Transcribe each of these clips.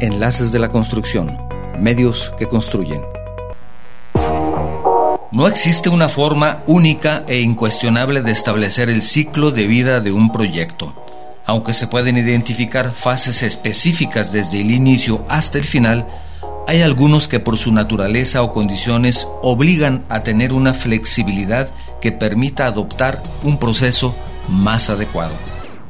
Enlaces de la Construcción, medios que construyen. No existe una forma única e incuestionable de establecer el ciclo de vida de un proyecto. Aunque se pueden identificar fases específicas desde el inicio hasta el final, hay algunos que por su naturaleza o condiciones obligan a tener una flexibilidad que permita adoptar un proceso más adecuado.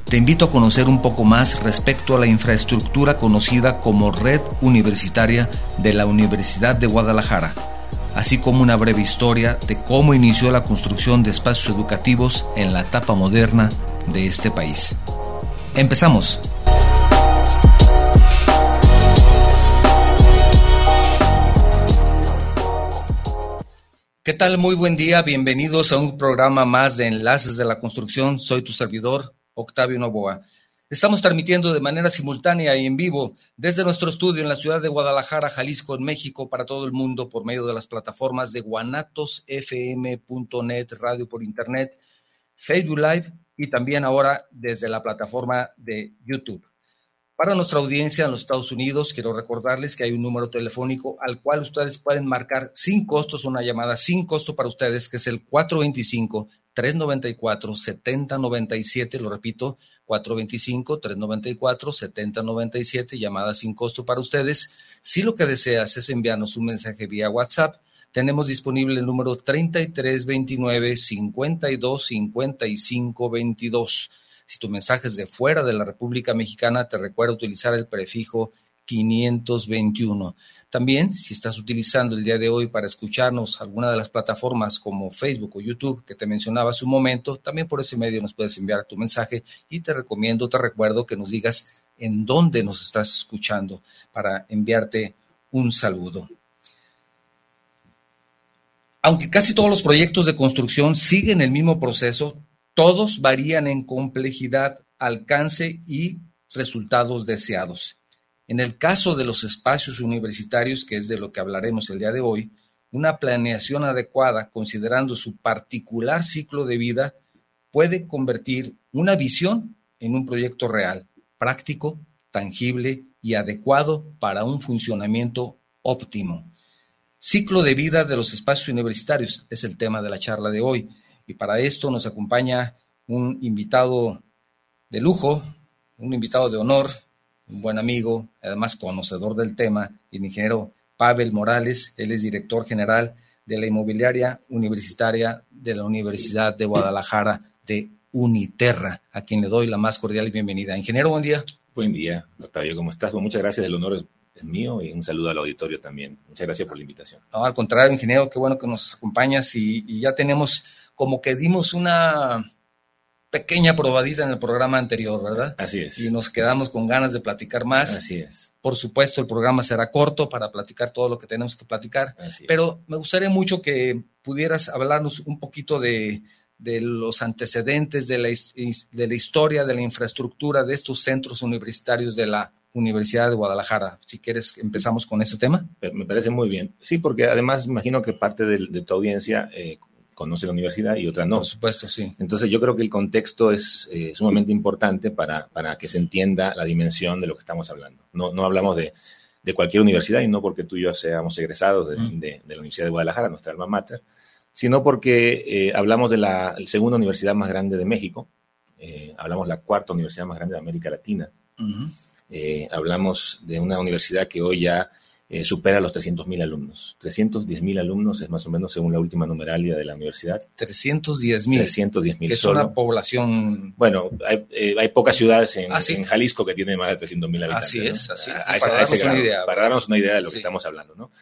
Te invito a conocer un poco más respecto a la infraestructura conocida como Red Universitaria de la Universidad de Guadalajara, así como una breve historia de cómo inició la construcción de espacios educativos en la etapa moderna de este país. Empezamos. ¿Qué tal? Muy buen día. Bienvenidos a un programa más de Enlaces de la Construcción. Soy tu servidor, Octavio Novoa. Estamos transmitiendo de manera simultánea y en vivo desde nuestro estudio en la ciudad de Guadalajara, Jalisco, en México, para todo el mundo por medio de las plataformas de guanatosfm.net, radio por internet, Facebook Live y también ahora desde la plataforma de YouTube. Para nuestra audiencia en los Estados Unidos, quiero recordarles que hay un número telefónico al cual ustedes pueden marcar sin costos una llamada sin costo para ustedes, que es el 425-394-7097. Lo repito, 425-394-7097, llamada sin costo para ustedes. Si lo que deseas es enviarnos un mensaje vía WhatsApp, tenemos disponible el número 3329 525522 si tu mensaje es de fuera de la República Mexicana, te recuerdo utilizar el prefijo 521. También, si estás utilizando el día de hoy para escucharnos alguna de las plataformas como Facebook o YouTube que te mencionaba hace un momento, también por ese medio nos puedes enviar tu mensaje y te recomiendo, te recuerdo que nos digas en dónde nos estás escuchando para enviarte un saludo. Aunque casi todos los proyectos de construcción siguen el mismo proceso, todos varían en complejidad, alcance y resultados deseados. En el caso de los espacios universitarios, que es de lo que hablaremos el día de hoy, una planeación adecuada, considerando su particular ciclo de vida, puede convertir una visión en un proyecto real, práctico, tangible y adecuado para un funcionamiento óptimo. Ciclo de vida de los espacios universitarios es el tema de la charla de hoy. Y para esto nos acompaña un invitado de lujo, un invitado de honor, un buen amigo, además conocedor del tema, el ingeniero Pavel Morales. Él es director general de la inmobiliaria universitaria de la Universidad de Guadalajara de Uniterra, a quien le doy la más cordial bienvenida. Ingeniero, buen día. Buen día, Octavio, ¿cómo estás? muchas gracias, el honor es mío y un saludo al auditorio también. Muchas gracias por la invitación. No, al contrario, ingeniero, qué bueno que nos acompañas y ya tenemos como que dimos una pequeña probadita en el programa anterior, ¿verdad? Así es. Y nos quedamos con ganas de platicar más. Así es. Por supuesto, el programa será corto para platicar todo lo que tenemos que platicar, Así pero me gustaría mucho que pudieras hablarnos un poquito de, los antecedentes, de la, de la historia, de la infraestructura de estos centros universitarios de la Universidad de Guadalajara. Si quieres, empezamos con ese tema. Me parece muy bien. Sí, porque además imagino que parte de, tu audiencia eh, conoce la universidad y otra no. Por supuesto, sí. Entonces yo creo que el contexto es eh, sumamente importante para, para, que se entienda la dimensión de lo que estamos hablando. No, no hablamos de, de cualquier universidad y no porque tú y yo seamos egresados de, de, la Universidad de Guadalajara, nuestra alma mater, sino porque eh, hablamos de la segunda universidad más grande de México, eh, hablamos de la cuarta universidad más grande de América Latina, hablamos de una universidad que hoy ya eh, supera los 300.000 alumnos. 310.000 alumnos es más o menos según la última numeralia de la universidad. 310.000. 310.000. Que es una población. Bueno, hay, eh, pocas ciudades en, ¿Ah, en, Jalisco que tienen más de 300.000 habitantes. Así es, así es. para, darnos una idea. para darnos una idea de lo que estamos hablando, ¿no?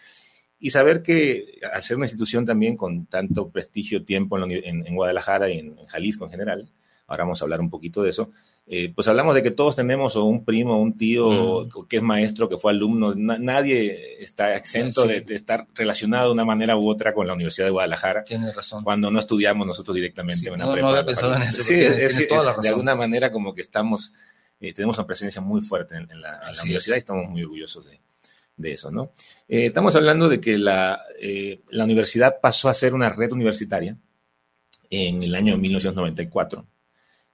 Y saber que al ser una institución también con tanto prestigio, tiempo en, en Guadalajara y en, Jalisco en general, ahora vamos a hablar un poquito de eso, eh, pues hablamos de que todos tenemos o un primo, un tío que es maestro, que fue alumno. nadie está exento de, estar relacionado de una manera u otra con la Universidad de Guadalajara. Tienes razón. Cuando no estudiamos nosotros directamente. en no, no había pensado en eso. Sí, es, toda la razón. de alguna manera como que estamos, eh, tenemos una presencia muy fuerte en, la, universidad y estamos muy orgullosos de, eso, ¿no? Eh, estamos hablando de que la, la universidad pasó a ser una red universitaria en el año 1994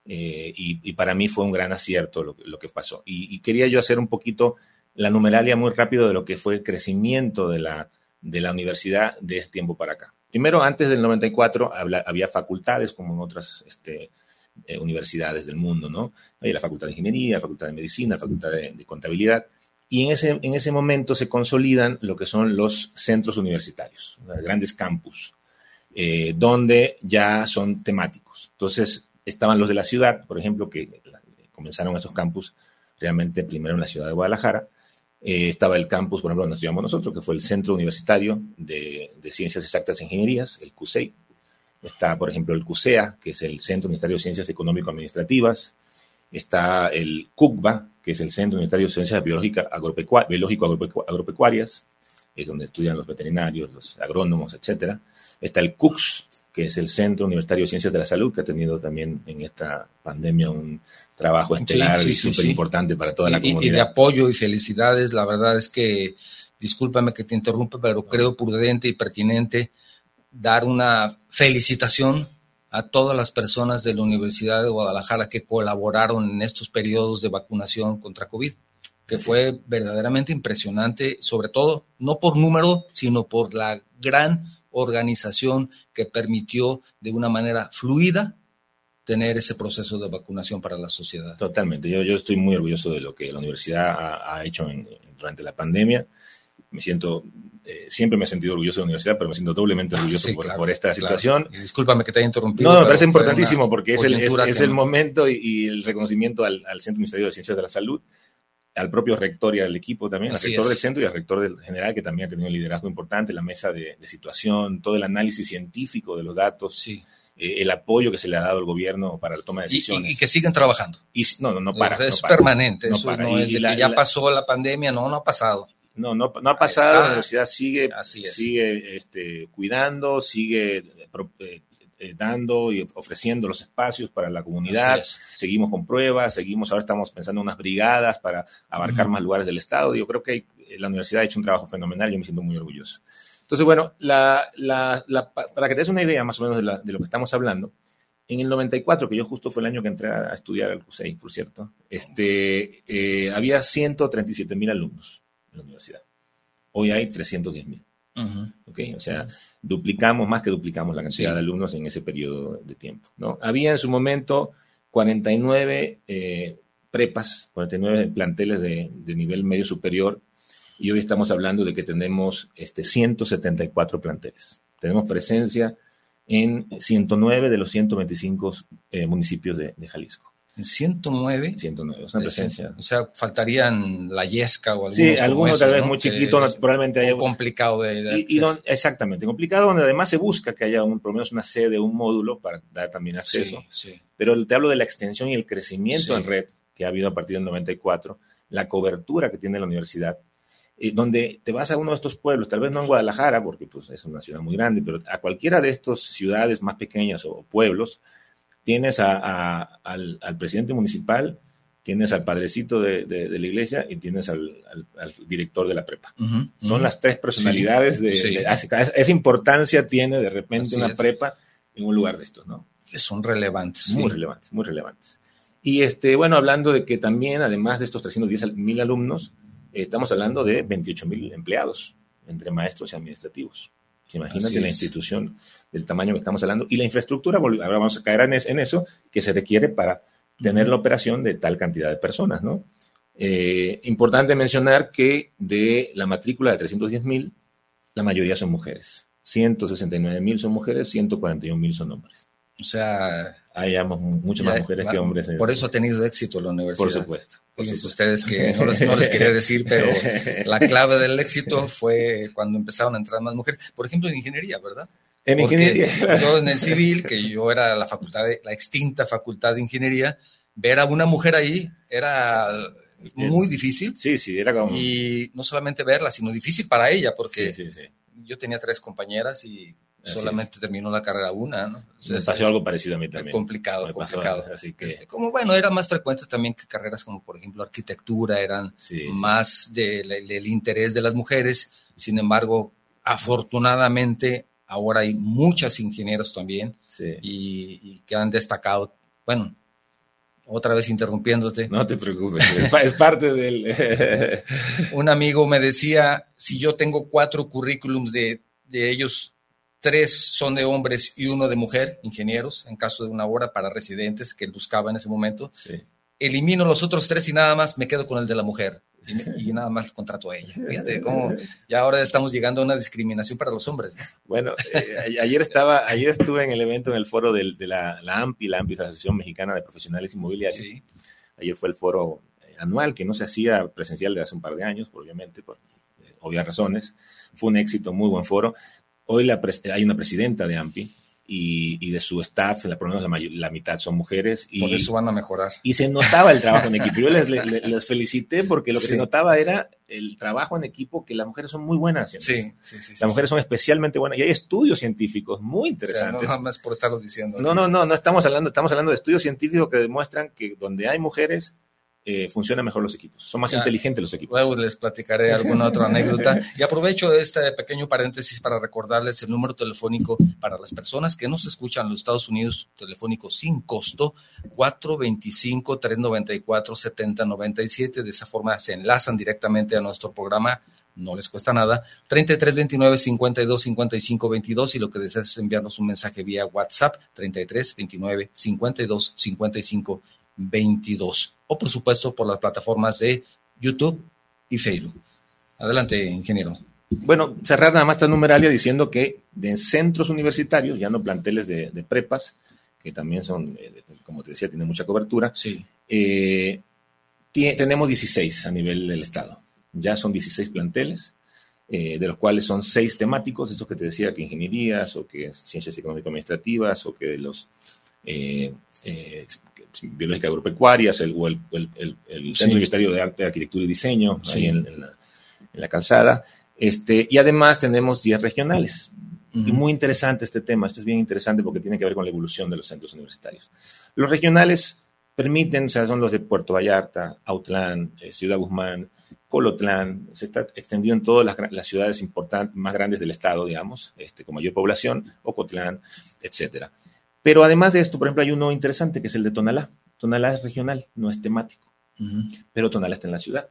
eh, y, para mí fue un gran acierto lo, que pasó. Y, quería yo hacer un poquito la numeralia muy rápido de lo que fue el crecimiento de la, de la universidad de ese tiempo para acá. Primero, antes del 94 había facultades como en otras este, eh, universidades del mundo, ¿no? Había la facultad de ingeniería, la facultad de medicina, la facultad de, contabilidad. Y en ese, en ese momento se consolidan lo que son los centros universitarios, los grandes campus, eh, donde ya son temáticos. Entonces, estaban los de la ciudad, por ejemplo, que comenzaron esos campus realmente primero en la ciudad de Guadalajara, eh, estaba el campus, por ejemplo, donde estudiamos nosotros, que fue el Centro Universitario de, Ciencias Exactas e Ingenierías, el CUSEI. Está, por ejemplo, el CUSEA, que es el Centro Universitario de Ciencias Económico-Administrativas. Está el CUCBA, que es el Centro Universitario de Ciencias Biológico Agropecuarias, es donde estudian los veterinarios, los agrónomos, etc. Está el CUCS, que es el Centro Universitario de Ciencias de la Salud, que ha tenido también en esta pandemia un trabajo estelar y súper importante para toda la comunidad. Y de apoyo y felicidades, la verdad es que, discúlpame que te interrumpa, pero creo prudente y pertinente dar una felicitación a todas las personas de la Universidad de Guadalajara que colaboraron en estos periodos de vacunación contra COVID, que fue verdaderamente impresionante, sobre todo no por número, sino por la gran organización que permitió de una manera fluida tener ese proceso de vacunación para la sociedad. Totalmente. Yo, yo estoy muy orgulloso de lo que la universidad ha, hecho durante la pandemia. Me siento, eh, siempre me he sentido orgulloso de la universidad, pero me siento doblemente orgulloso por, esta situación. discúlpame que te haya interrumpido. No, me parece importantísimo porque es el, es, el momento y, el reconocimiento al, al Centro Ministerio de Ciencias de la Salud al propio rector y al equipo también, al rector del centro y al rector del general, que también ha tenido un liderazgo importante, la mesa de, situación, todo el análisis científico de los datos, eh, el apoyo que se le ha dado al gobierno para la toma de decisiones. Y, que siguen trabajando. Y, no, no, no para. Es permanente, eso no es que ya pasó la pandemia, no, no ha pasado. No, no, no ha pasado, la universidad sigue, sigue este, cuidando, sigue eh, eh, dando y ofreciendo los espacios para la comunidad. Seguimos con pruebas, seguimos, ahora estamos pensando en unas brigadas para abarcar más lugares del Estado. Yo creo que la universidad ha hecho un trabajo fenomenal yo me siento muy orgulloso. Entonces, bueno, la, para que te des una idea más o menos de, lo que estamos hablando, en el 94, que yo justo fue el año que entré a estudiar al CUSEI, por cierto, este, eh, había 137 mil alumnos en la universidad. Hoy hay 310 mil. O sea, duplicamos, más que duplicamos la cantidad de alumnos en ese periodo de tiempo. ¿no? Había en su momento 49 eh, prepas, 49 planteles de, nivel medio superior, y hoy estamos hablando de que tenemos este, 174 planteles. Tenemos presencia en 109 de los 125 eh, municipios de Jalisco. En 109. 109, es una presencia. O sea, faltarían la Yesca o algunos. Sí, algunos tal vez muy chiquitos, probablemente haya. complicado de. exactamente, complicado, donde además se busca que haya un, por lo menos una sede, un módulo para dar también acceso. Sí, Pero te hablo de la extensión y el crecimiento en red que ha habido a partir del 94, la cobertura que tiene la universidad, eh, donde te vas a uno de estos pueblos, tal vez no en Guadalajara, porque pues, es una ciudad muy grande, pero a cualquiera de estas ciudades más pequeñas o pueblos, tienes al, presidente municipal, tienes al padrecito de, la iglesia y tienes al, director de la prepa. Son las tres personalidades de, esa importancia tiene de repente una prepa en un lugar de estos, ¿no? Son relevantes. Muy relevantes, muy relevantes. Y este, bueno, hablando de que también, además de estos 310 mil alumnos, eh, estamos hablando de 28 mil empleados entre maestros y administrativos. Imagínate la institución del tamaño que estamos hablando y la infraestructura, ahora vamos a caer en, eso, que se requiere para tener la operación de tal cantidad de personas, ¿no? Eh, importante mencionar que de la matrícula de 310 mil, la mayoría son mujeres. 169 mil son mujeres, 141 mil son hombres. O sea, hay muchas más mujeres que hombres. Por eso ha tenido éxito la universidad. Por supuesto. Fíjense ustedes que no les, no les, quería decir, pero la clave del éxito fue cuando empezaron a entrar más mujeres. Por ejemplo, en ingeniería, ¿verdad? En ingeniería. Yo en el civil, que yo era la facultad de, la extinta facultad de ingeniería, ver a una mujer ahí era muy difícil. Sí, sí, era como... Y no solamente verla, sino difícil para ella, porque yo tenía tres compañeras y solamente terminó la carrera una, ¿no? me pasó algo parecido a mí también. Complicado, complicado. así que... Como bueno, era más frecuente también que carreras como por ejemplo arquitectura eran más del interés de las mujeres. Sin embargo, afortunadamente ahora hay muchas ingenieros también y, que han destacado, bueno, otra vez interrumpiéndote. No te preocupes, es parte del... Un amigo me decía, si yo tengo cuatro currículums de, de ellos, tres son de hombres y uno de mujer, ingenieros, en caso de una hora para residentes que buscaba en ese momento, sí. elimino los otros tres y nada más me quedo con el de la mujer y, nada más contrato a ella. Fíjate cómo ya ahora estamos llegando a una discriminación para los hombres. Bueno, eh, ayer estaba, ayer estuve en el evento en el foro de, la, la, AMPI, la AMPI, la Asociación Mexicana de Profesionales Inmobiliarios. Sí. Ayer fue el foro eh, anual que no se hacía presencial de hace un par de años, obviamente, por eh, obvias razones. Fue un éxito, muy buen foro. Hoy la hay una presidenta de AMPI, y, de su staff, por lo menos la, mitad son mujeres. Y, por eso van a mejorar. Y se notaba el trabajo en equipo. Yo les, les, felicité porque lo que se notaba era el trabajo en equipo, que las mujeres son muy buenas. Sí, sí, sí, Las mujeres son especialmente buenas y hay estudios científicos muy interesantes. no más por estarlo diciendo. No, no, no, no estamos hablando, estamos hablando de estudios científicos que demuestran que donde hay mujeres eh, funcionan mejor los equipos, son más inteligentes los equipos. Luego les platicaré alguna otra anécdota. Y aprovecho este pequeño paréntesis para recordarles el número telefónico para las personas que nos escuchan en los Estados Unidos, telefónico sin costo, 425-394-7097. De esa forma se enlazan directamente a nuestro programa no les cuesta nada, 33 29 52 55 22 y lo que deseas es enviarnos un mensaje vía WhatsApp, 33 29 52 55 22 o por supuesto por las plataformas de YouTube y Facebook. Adelante, ingeniero. Bueno, cerrar nada más esta numeralia diciendo que de centros universitarios, ya no planteles de, prepas, que también son, eh, como te decía, tienen mucha cobertura. Sí. Eh, tenemos 16 a nivel del Estado. Ya son 16 planteles, eh, de los cuales son 6 temáticos, esos que te decía que ingenierías o que ciencias económico-administrativas o que los biológica agropecuarias, el, o el, Centro Universitario de Arte, Arquitectura y Diseño, ahí en, la, calzada. Este, y además tenemos 10 regionales. Y muy interesante este tema, esto es bien interesante porque tiene que ver con la evolución de los centros universitarios. Los regionales permiten, o sea, son los de Puerto Vallarta, Autlán, eh, Ciudad Guzmán, Colotlán, se está extendiendo en todas las, ciudades importantes, más grandes del estado, digamos, este, con mayor población, Ocotlán, etcétera. Pero además de esto, por ejemplo, hay uno interesante que es el de Tonalá. Tonalá es regional, no es temático, pero Tonalá está en la ciudad.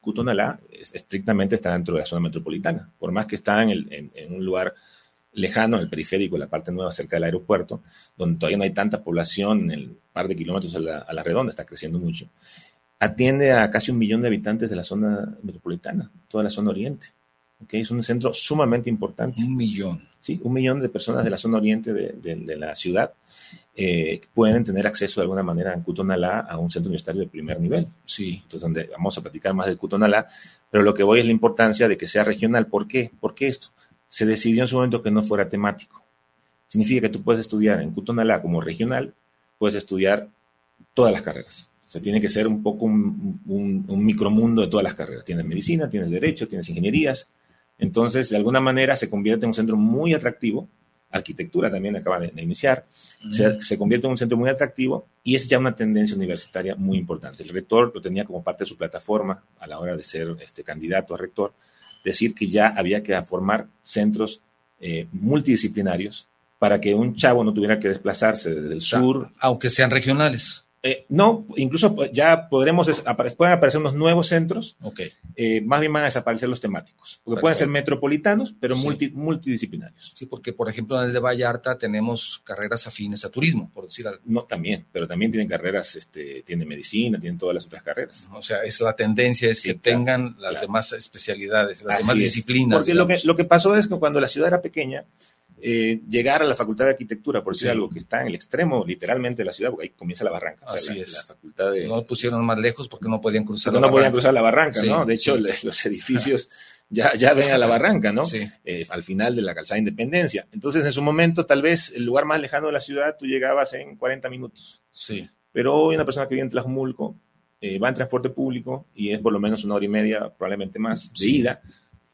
Cutonalá estrictamente está dentro de la zona metropolitana, por más que está en, un lugar lejano, en el periférico, en la parte nueva cerca del aeropuerto, donde todavía no hay tanta población, en el par de kilómetros a la, redonda, está creciendo mucho. Atiende a casi un millón de habitantes de la zona metropolitana, toda la zona oriente. ¿okay? Es un centro sumamente importante. Un millón. Sí, un millón de personas de la zona oriente de, la ciudad eh, pueden tener acceso de alguna manera en Cutonalá a un centro universitario de primer nivel. Sí. Entonces, donde vamos a platicar más del Cutonalá, pero lo que voy es la importancia de que sea regional. ¿Por qué? ¿Por qué esto? Se decidió en su momento que no fuera temático. Significa que tú puedes estudiar en Cutonalá como regional, puedes estudiar todas las carreras. O sea, tiene que ser un poco un, un micromundo de todas las carreras. Tienes medicina, tienes derecho, tienes ingenierías, entonces, de alguna manera, se convierte en un centro muy atractivo. Arquitectura también acaba de, iniciar. Se, convierte en un centro muy atractivo y es ya una tendencia universitaria muy importante. El rector lo tenía como parte de su plataforma a la hora de ser este, candidato a rector, decir que ya había que formar centros eh, multidisciplinarios para que un chavo no tuviera que desplazarse desde el sur. Aunque sean regionales. Eh, no, incluso ya podremos, pueden aparecer unos nuevos centros. Ok. Eh, más bien van a desaparecer los temáticos. Porque pueden ser metropolitanos, pero multidisciplinarios. Sí, porque por ejemplo en el de Vallarta tenemos carreras afines a turismo, por decir algo. No, también, pero también tienen carreras, este, tienen medicina, tienen todas las otras carreras. O sea, es la tendencia, es que tengan las demás especialidades, las demás disciplinas. Porque lo que, lo que pasó es que cuando la ciudad era pequeña, eh, llegar a la Facultad de Arquitectura, por decir algo que está en el extremo literalmente de la ciudad, porque ahí comienza la barranca. Así es. La facultad de... No pusieron más lejos porque no podían cruzar la no podían cruzar la barranca, ¿no? De hecho, los edificios ya, ya ven a la barranca, ¿no? Eh, al final de la calzada de Independencia. Entonces, en su momento, tal vez el lugar más lejano de la ciudad, tú llegabas en 40 minutos. Sí. Pero hoy una persona que viene en Tlajumulco eh, va en transporte público y es por lo menos una hora y media, probablemente más, de ida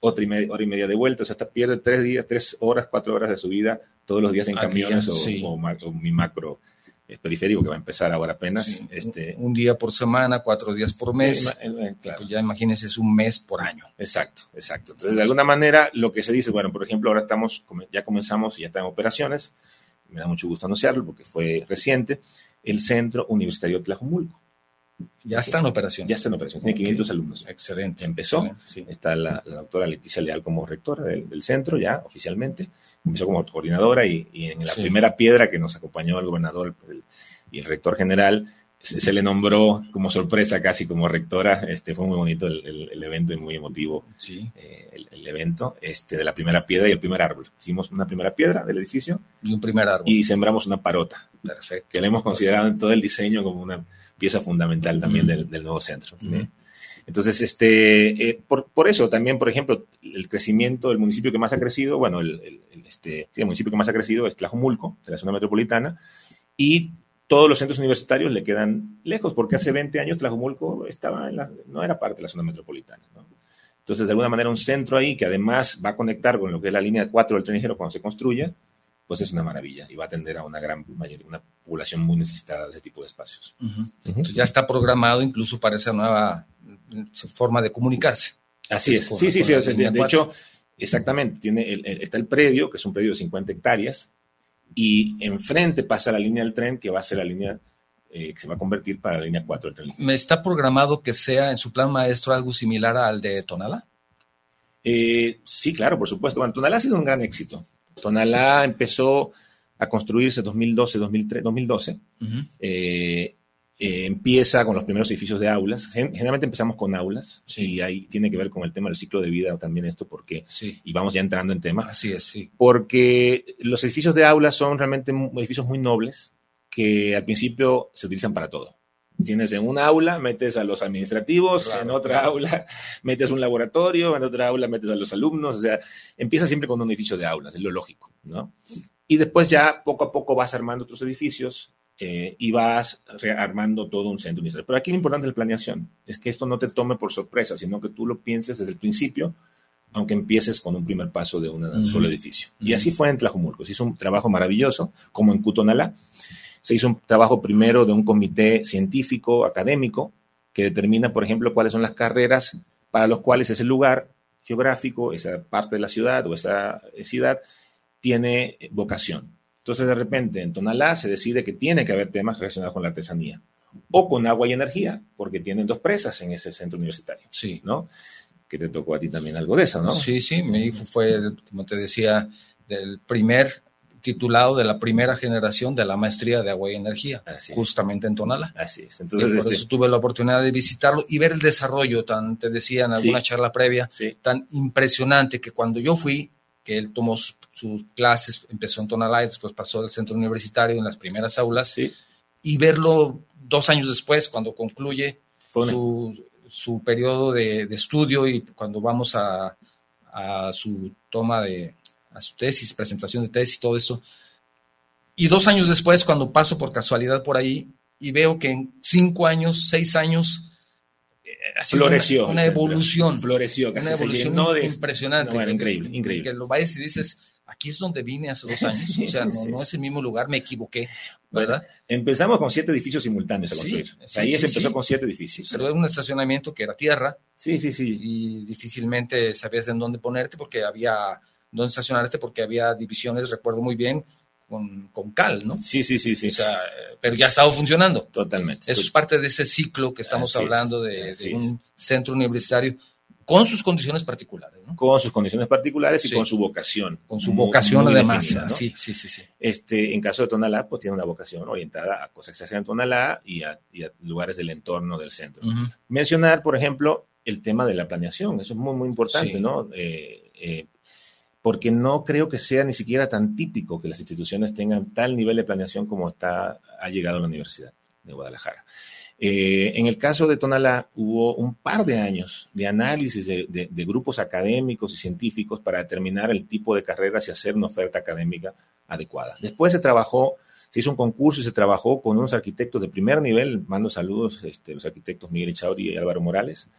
otra y media, hora y media de vuelta, o sea, hasta pierde tres días, tres horas, cuatro horas de su vida todos los días en camiones o, mi macro es periférico que va a empezar ahora apenas. este, un día por semana, cuatro días por mes. Eh, eh, pues ya imagínense, es un mes por año. Exacto, exacto. Entonces, de alguna manera, lo que se dice, bueno, por ejemplo, ahora estamos, ya comenzamos y ya están en operaciones. Me da mucho gusto anunciarlo porque fue reciente. el Centro Universitario Tlajumulco. Ya está en operación. Ya está en operación, tiene 500 alumnos. Excelente. Empezó, está la, doctora Leticia Leal como rectora del, centro ya oficialmente, empezó como coordinadora y, en la primera piedra que nos acompañó el gobernador y el rector general, se, le nombró como sorpresa casi como rectora. Este, fue muy bonito el, evento y muy emotivo sí. Eh, el, evento este, de la primera piedra y el primer árbol. Hicimos una primera piedra del edificio. Y un primer árbol. Y sembramos una parota. Perfecto. Que le hemos considerado en todo el diseño como una pieza fundamental también del, nuevo centro. Entonces, este, eh, por, por, eso también, por ejemplo, el crecimiento del municipio que más ha crecido, bueno, el, este, el municipio que más ha crecido es Tlajumulco, de la zona metropolitana, y todos los centros universitarios le quedan lejos, porque hace 20 años Tlajumulco estaba no era parte de la zona metropolitana. Entonces, de alguna manera, un centro ahí que además va a conectar con lo que es la línea 4 del tren ligero cuando se construya, pues es una maravilla y va a atender a una gran mayoría, una población muy necesitada de ese tipo de espacios. ya está programado incluso para esa nueva forma de comunicarse. Así es, sí, sí, sí. De, hecho, exactamente, tiene está el predio, que es un predio de 50 hectáreas, y enfrente pasa la línea del tren que va a ser la línea eh, que se va a convertir para la línea 4 del tren. ¿Me está programado que sea en su plan maestro algo similar al de Tonala? Eh, sí, claro, por supuesto. Bueno, Tonalá ha sido un gran éxito. Tonalá empezó a construirse 2012, 2003, 2012. Eh, empieza con los primeros edificios de aulas. Generalmente empezamos con aulas y ahí tiene que ver con el tema del ciclo de vida también esto, porque, y vamos ya entrando en tema. Así es, sí. Porque los edificios de aulas son realmente edificios muy nobles que al principio se utilizan para todo. Tienes en una aula, metes a los administrativos, en otra aula metes un laboratorio, en otra aula metes a los alumnos, o sea, empieza siempre con un edificio de aulas, es lo lógico, ¿no? Y después ya poco a poco vas armando otros edificios, eh, y vas rearmando todo un centro universitario. Pero aquí lo importante es la planeación, es que esto no te tome por sorpresa, sino que tú lo pienses desde el principio, aunque empieces con un primer paso de un solo edificio. Y así fue en Tlajumulco, se hizo un trabajo maravilloso, como en Cutonalá. Se hizo un trabajo primero de un comité científico, académico, que determina, por ejemplo, cuáles son las carreras para los cuales ese lugar geográfico, esa parte de la ciudad o esa ciudad tiene vocación. Entonces, de repente, en Tonalá se decide que tiene que haber temas relacionados con la artesanía o con agua y energía, porque tienen dos presas en ese centro universitario. Sí. ¿No? Que te tocó a ti también algo de eso, ¿no? Sí, sí, mi hijo fue, como te decía, del primer titulado de la primera generación de la maestría de agua y energía, justamente en Tonalá. Así es. Entonces, por este eso tuve la oportunidad de visitarlo y ver el desarrollo tan, te decía en alguna charla previa, tan impresionante que cuando yo fui, que él tomó sus clases, empezó en Tonalá después pasó al centro universitario en las primeras aulas, y verlo dos años después, cuando concluye su, su, periodo de, estudio y cuando vamos a, a, su toma de, a su tesis, presentación de tesis y todo eso. Y dos años después, cuando paso por casualidad por ahí y veo que en cinco años, seis años, floreció. Una, evolución. Floreció, casi una evolución impresionante. increíble, increíble. Que lo vayas y dices, aquí es donde vine hace dos años. o sea, no, es el mismo lugar, me equivoqué, ¿verdad? empezamos con siete edificios simultáneos a construir. ahí se empezó con siete edificios. Pero era un estacionamiento que era tierra. Sí, sí, sí. Y difícilmente sabías en dónde ponerte porque había, dónde estacionarte porque había divisiones, recuerdo muy bien, con, cal, ¿no? Sí, sí, sí, sí. pero ya ha estado funcionando. Totalmente. Eso es parte de ese ciclo que estamos hablando de, un centro universitario con sus condiciones particulares, ¿no? Con sus condiciones particulares y con su vocación. Con su vocación además. Sí, sí, sí, sí. Este, en caso de Tonalá, pues tiene una vocación orientada a cosas que se hacen en Tonalá y a, lugares del entorno del centro. Mencionar, por ejemplo, el tema de la planeación. Eso es muy, muy importante, ¿no? Eh, eh, porque no creo que sea ni siquiera tan típico que las instituciones tengan tal nivel de planeación como está, ha llegado a la Universidad de Guadalajara. Eh, en el caso de Tonalá hubo un par de años de análisis de, grupos académicos y científicos para determinar el tipo de carreras y hacer una oferta académica adecuada. Después se trabajó, se hizo un concurso y se trabajó con unos arquitectos de primer nivel, mando saludos, este, los arquitectos Miguel Echauri y Álvaro Morales,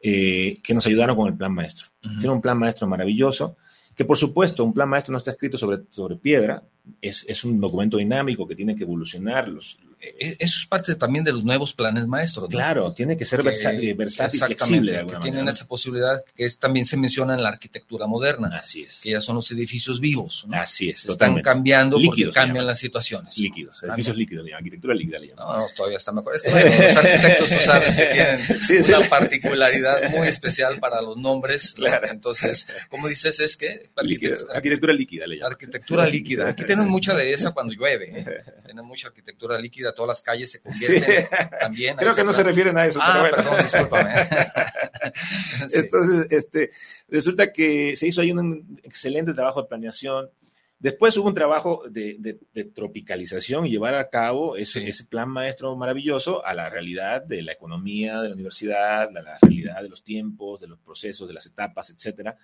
eh, que nos ayudaron con el plan maestro. Hicieron un plan maestro maravilloso que por supuesto un plan maestro no está escrito sobre, sobre piedra, es, es un documento dinámico que tiene que evolucionar, los, eso es parte también de los nuevos planes maestros. Claro, tiene que ser versátil, versátil flexible. De que tienen esa posibilidad que es, también se menciona en la arquitectura moderna. Así es. Que ya son los edificios vivos. Así es. Están cambiando porque cambian las situaciones. Líquidos, edificios líquidos, arquitectura líquida. No, no, todavía está mejor. Es que los arquitectos, tú sabes que tienen una particularidad muy especial para los nombres. Claro. Entonces, como dices, es que... Arquitectura, líquida le llaman. Arquitectura líquida. Aquí tienen mucha de esa cuando llueve. ¿eh? Tienen mucha arquitectura líquida, todas las calles se convierten también. Creo que no se refieren a eso. Ah, perdón, discúlpame. Entonces, este, resulta que se hizo ahí un excelente trabajo de planeación. Después hubo un trabajo de, tropicalización y llevar a cabo ese, ese, plan maestro maravilloso a la realidad de la economía de la universidad, a la realidad de los tiempos, de los procesos, de las etapas, etcétera.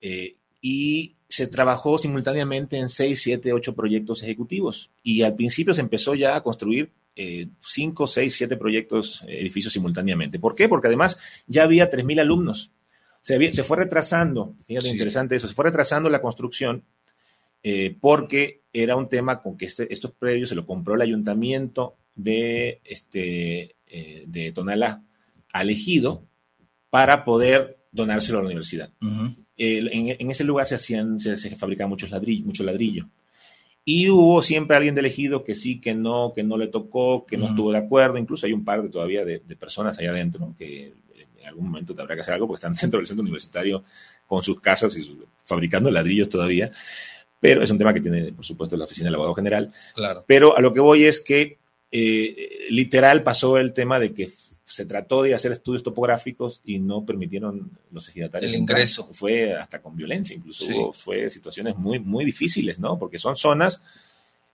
Eh, y se trabajó simultáneamente en seis, siete, ocho proyectos ejecutivos. Y al principio se empezó ya a construir eh, cinco, seis, siete proyectos, eh, edificios simultáneamente. ¿Por qué? Porque además ya había 3.000 alumnos. Se, se, fue retrasando, fíjate, interesante eso, se fue retrasando la construcción eh, porque era un tema con que este, estos predios se lo compró el ayuntamiento de, este, de Tonalá al ejido para poder donárselo a la universidad. En, ese lugar se hacían, se, se fabricaban muchos ladrillos, mucho ladrillo. Y hubo siempre alguien de elegido que sí, que no, que no le tocó, que no estuvo de acuerdo. Incluso hay un par de, todavía de, personas allá adentro que en algún momento tendrá que hacer algo porque están dentro del centro universitario con sus casas y fabricando ladrillos todavía. Pero es un tema que tiene, por supuesto, la oficina del abogado general. Claro. Pero a lo que voy es que eh, literal pasó el tema de que se trató de hacer estudios topográficos y no permitieron los ejidatarios. El ingreso. Fue hasta con violencia, incluso fue situaciones muy, muy difíciles, ¿no? Porque son zonas,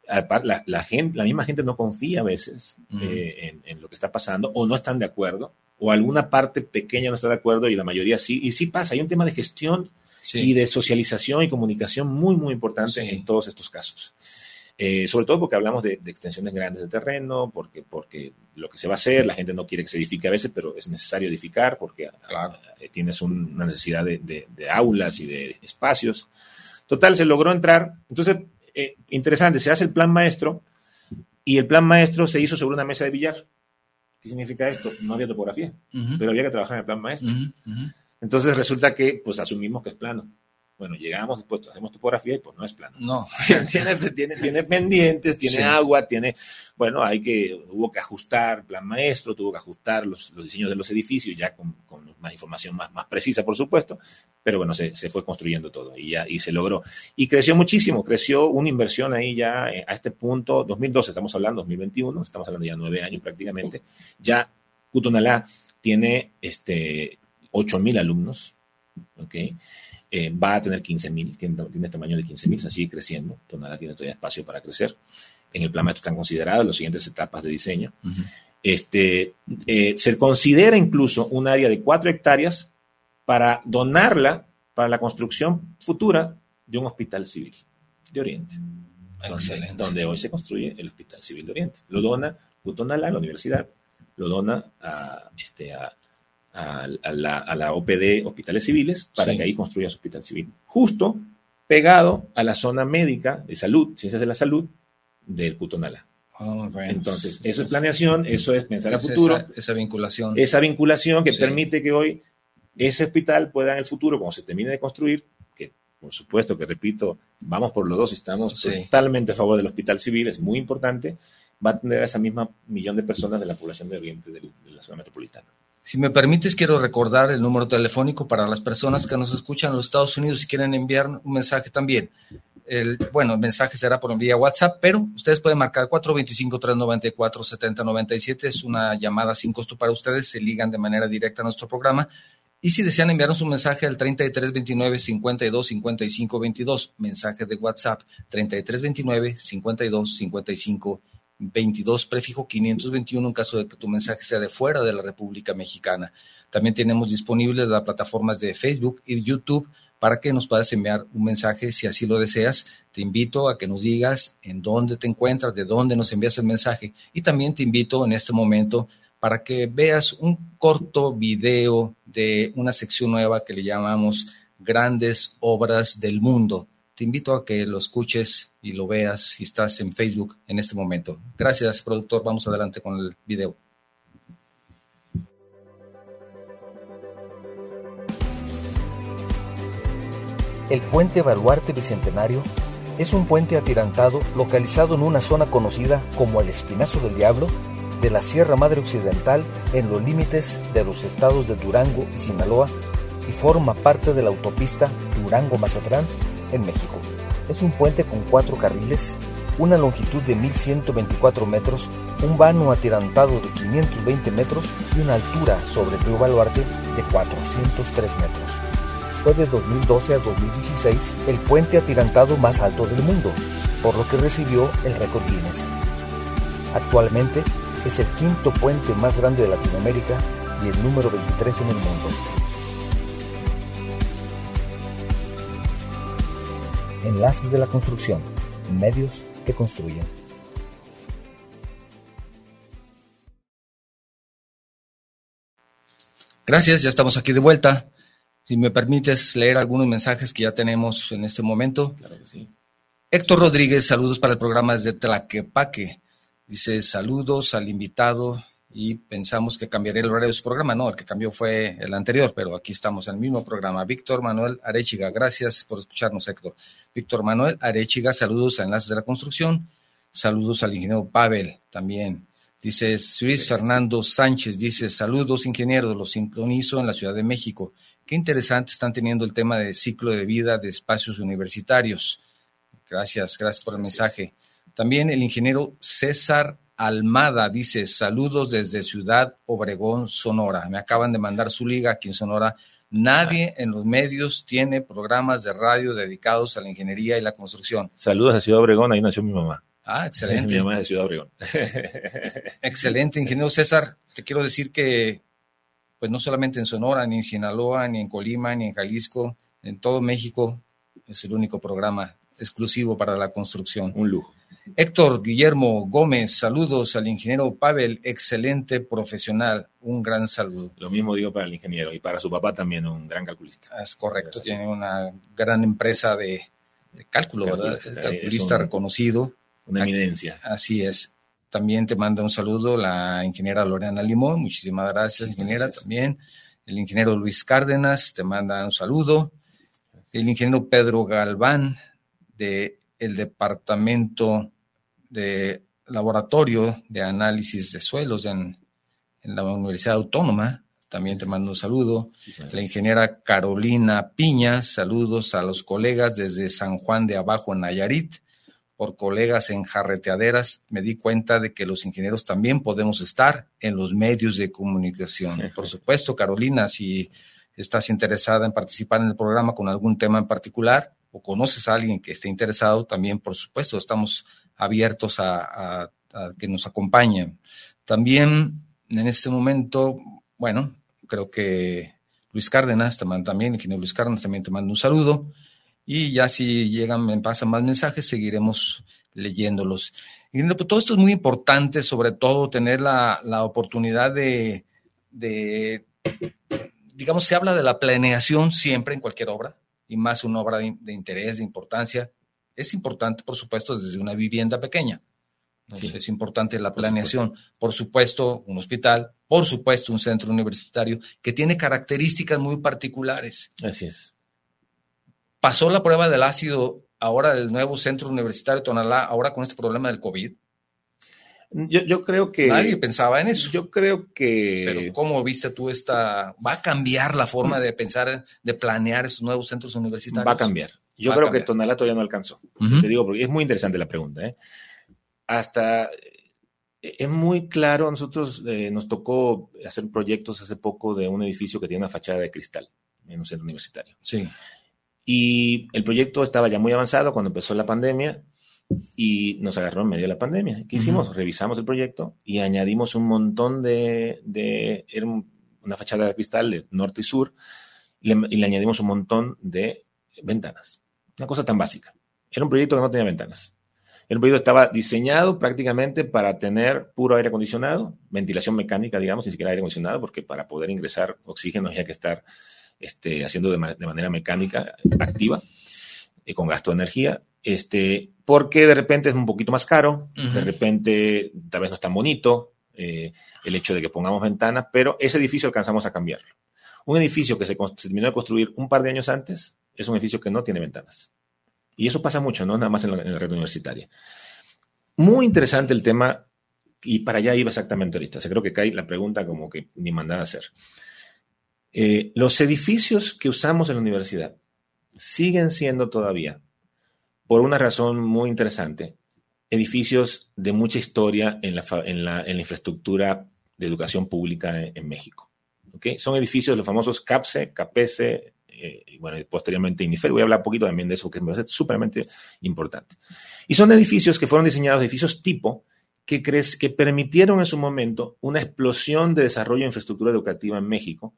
la, la, gente, la misma gente no confía a veces eh, en, lo que está pasando o no están de acuerdo o alguna parte pequeña no está de acuerdo y la mayoría sí. Y sí pasa, hay un tema de gestión y de socialización y comunicación muy, muy importante en todos estos casos. Eh, sobre todo porque hablamos de, extensiones grandes de terreno, porque, porque lo que se va a hacer, la gente no quiere que se edifique a veces, pero es necesario edificar porque eh, tienes una necesidad de, aulas y de espacios. Total, se logró entrar. Entonces, eh, interesante, se hace el plan maestro y el plan maestro se hizo sobre una mesa de billar. ¿Qué significa esto? No había topografía, pero había que trabajar en el plan maestro. Entonces resulta que pues asumimos que es plano. Bueno, llegamos, después hacemos topografía y pues no es plano. No. tiene, tiene, tiene, pendientes, tiene agua, tiene, bueno, hay que, hubo que ajustar plan maestro, tuvo que ajustar los, los diseños de los edificios ya con, con, más información más, más precisa, por supuesto, pero bueno, se, se, fue construyendo todo y ya, y se logró. Y creció muchísimo, creció una inversión ahí ya eh, a este punto, 2012, estamos hablando, 2021, estamos hablando ya nueve años prácticamente, ya Cutonalá tiene este, 8.000 alumnos, ¿ok? Eh, va a tener 15.000, tiene, tiene tamaño de 15.000, se sigue creciendo, Tonalá tiene todavía espacio para crecer. En el plan maestro están consideradas las siguientes etapas de diseño. este, eh, se considera incluso un área de 4 hectáreas para donarla para la construcción futura de un hospital civil de Oriente. Donde, donde, hoy se construye el Hospital Civil de Oriente. Lo dona Utonalá, la universidad, lo dona a, este, a, a, la, a la, OPD Hospitales Civiles para que ahí construya su hospital civil. Justo pegado a la zona médica de salud, ciencias de la salud, del Cutonala. Oh, Entonces, eso es planeación, eso es pensar a futuro. Esa, vinculación. Esa vinculación que permite que hoy ese hospital pueda en el futuro, cuando se termine de construir, que por supuesto que repito, vamos por los dos, estamos totalmente a favor del hospital civil, es muy importante, va a tener a esa misma millón de personas de la población de Oriente de la zona metropolitana. Si me permites, quiero recordar el número telefónico para las personas que nos escuchan en los Estados Unidos y quieren enviar un mensaje también. El, bueno, el mensaje será por vía WhatsApp, pero ustedes pueden marcar 425-394-7097. Es una llamada sin costo para ustedes, se ligan de manera directa a nuestro programa. Y si desean enviarnos un mensaje al 3329 52 55 22, mensaje de WhatsApp 3329 52 55 22 prefijo 521 en caso de que tu mensaje sea de fuera de la República Mexicana. También tenemos disponibles las plataformas de Facebook y YouTube para que nos puedas enviar un mensaje si así lo deseas. Te invito a que nos digas en dónde te encuentras, de dónde nos envías el mensaje y también te invito en este momento para que veas un corto video de una sección nueva que le llamamos Grandes Obras del Mundo te invito a que lo escuches y lo veas si estás en Facebook en este momento. Gracias, productor. Vamos adelante con el video. El puente Baluarte Bicentenario es un puente atirantado localizado en una zona conocida como el Espinazo del Diablo de la Sierra Madre Occidental en los límites de los estados de Durango y Sinaloa y forma parte de la autopista Durango-Mazatlán en México. Es un puente con cuatro carriles, una longitud de 1124 metros, un vano atirantado de 520 metros y una altura sobre el río Baluarte de 403 metros. Fue de 2012 a 2016 el puente atirantado más alto del mundo, por lo que recibió el récord Guinness. Actualmente es el quinto puente más grande de Latinoamérica y el número 23 en el mundo. Enlaces de la construcción, medios que construyen. Gracias, ya estamos aquí de vuelta. Si me permites leer algunos mensajes que ya tenemos en este momento. Claro que sí. Héctor Rodríguez, saludos para el programa desde Tlaquepaque. Dice saludos al invitado y pensamos que cambiaría el horario de su programa. No, el que cambió fue el anterior, pero aquí estamos en el mismo programa. Víctor Manuel Arechiga, gracias por escucharnos, Héctor. Víctor Manuel Arechiga, saludos a Enlaces de la Construcción. Saludos al ingeniero Pavel también. Dice Luis Fernando Sánchez, dice saludos ingenieros, los sincronizo en la Ciudad de México. Qué interesante están teniendo el tema de ciclo de vida de espacios universitarios. Gracias, gracias por el mensaje. También el ingeniero César Almada dice, saludos desde Ciudad Obregón, Sonora. Me acaban de mandar su liga aquí en Sonora. Nadie en los medios tiene programas de radio dedicados a la ingeniería y la construcción. Saludos a Ciudad Obregón, ahí nació mi mamá. Ah, excelente. Mi mamá es de Ciudad Obregón. excelente, ingeniero César. Te quiero decir que, pues no solamente en Sonora, ni en Sinaloa, ni en Colima, ni en Jalisco, en todo México es el único programa exclusivo para la construcción. Un lujo. Héctor Guillermo Gómez, saludos al ingeniero Pavel, excelente profesional, un gran saludo. Lo mismo digo para el ingeniero y para su papá también, un gran calculista. Es correcto, tiene una gran empresa de, cálculo, ¿verdad? calculista reconocido. Una eminencia. Así es. También te manda un saludo la ingeniera Lorena Limón, muchísimas gracias, ingeniera, también. El ingeniero Luis Cárdenas te manda un saludo. El ingeniero Pedro Galván de el departamento de laboratorio de análisis de suelos en, la Universidad Autónoma. También te mando un saludo. la ingeniera Carolina Piña, saludos a los colegas desde San Juan de Abajo, en Nayarit. Por colegas en jarreteaderas, me di cuenta de que los ingenieros también podemos estar en los medios de comunicación. Por supuesto, Carolina, si estás interesada en participar en el programa con algún tema en particular o conoces a alguien que esté interesado, también, por supuesto, estamos abiertos a, que nos acompañen. También en este momento, bueno, creo que Luis Cárdenas, también, ingeniero Luis Cárdenas, también te mando un saludo. Y ya si llegan, me pasan más mensajes, seguiremos leyéndolos. Y pues, todo esto es muy importante, sobre todo tener la, oportunidad de, digamos, se habla de la planeación siempre en cualquier obra, y más una obra de interés, de importancia, es importante, por supuesto, desde una vivienda pequeña. Es importante la planeación. Por supuesto, un hospital, por supuesto, un centro universitario que tiene características muy particulares. Así es. Pasó la prueba del ácido ahora del nuevo centro universitario de Tonalá, ahora con este problema del COVID. Yo, yo, creo que... Nadie pensaba en eso. Yo creo que... Pero ¿cómo viste tú esta... ¿Va a cambiar la forma de pensar, de planear esos nuevos centros universitarios? Va a cambiar. Yo creo que Tonalá todavía no alcanzó. Te digo, porque es muy interesante la pregunta. ¿eh? Hasta eh, es muy claro, nosotros eh, nos tocó hacer proyectos hace poco de un edificio que tiene una fachada de cristal en un centro universitario. Sí. Y el proyecto estaba ya muy avanzado cuando empezó la pandemia y nos agarró en medio de la pandemia. ¿Qué hicimos? Revisamos el proyecto y añadimos un montón de, de era una fachada de cristal de norte y sur y le añadimos un montón de ventanas. Una cosa tan básica. Era un proyecto que no tenía ventanas. El proyecto estaba diseñado prácticamente para tener puro aire acondicionado, ventilación mecánica, digamos, ni siquiera aire acondicionado, porque para poder ingresar oxígeno había que estar este, haciendo de, manera mecánica activa. eh, con gasto de energía, este, porque de repente es un poquito más caro, de repente tal vez no es tan bonito eh, el hecho de que pongamos ventanas, pero ese edificio alcanzamos a cambiarlo. Un edificio que se, terminó de construir un par de años antes es un edificio que no tiene ventanas. Y eso pasa mucho, ¿no? Nada más en la, red universitaria. Muy interesante el tema, y para allá iba exactamente ahorita. O creo que cae la pregunta como que ni mandada a hacer. Eh, los edificios que usamos en la universidad siguen siendo todavía por una razón muy interesante, edificios de mucha historia en la, en la, infraestructura de educación pública en, México. ¿okay? Son edificios los famosos CAPSE, CAPESE, eh, y bueno, posteriormente INIFER. Voy a hablar un poquito también de eso, que me parece súpermente importante. Y son edificios que fueron diseñados, edificios tipo, que, crees, que permitieron en su momento una explosión de desarrollo de infraestructura educativa en México,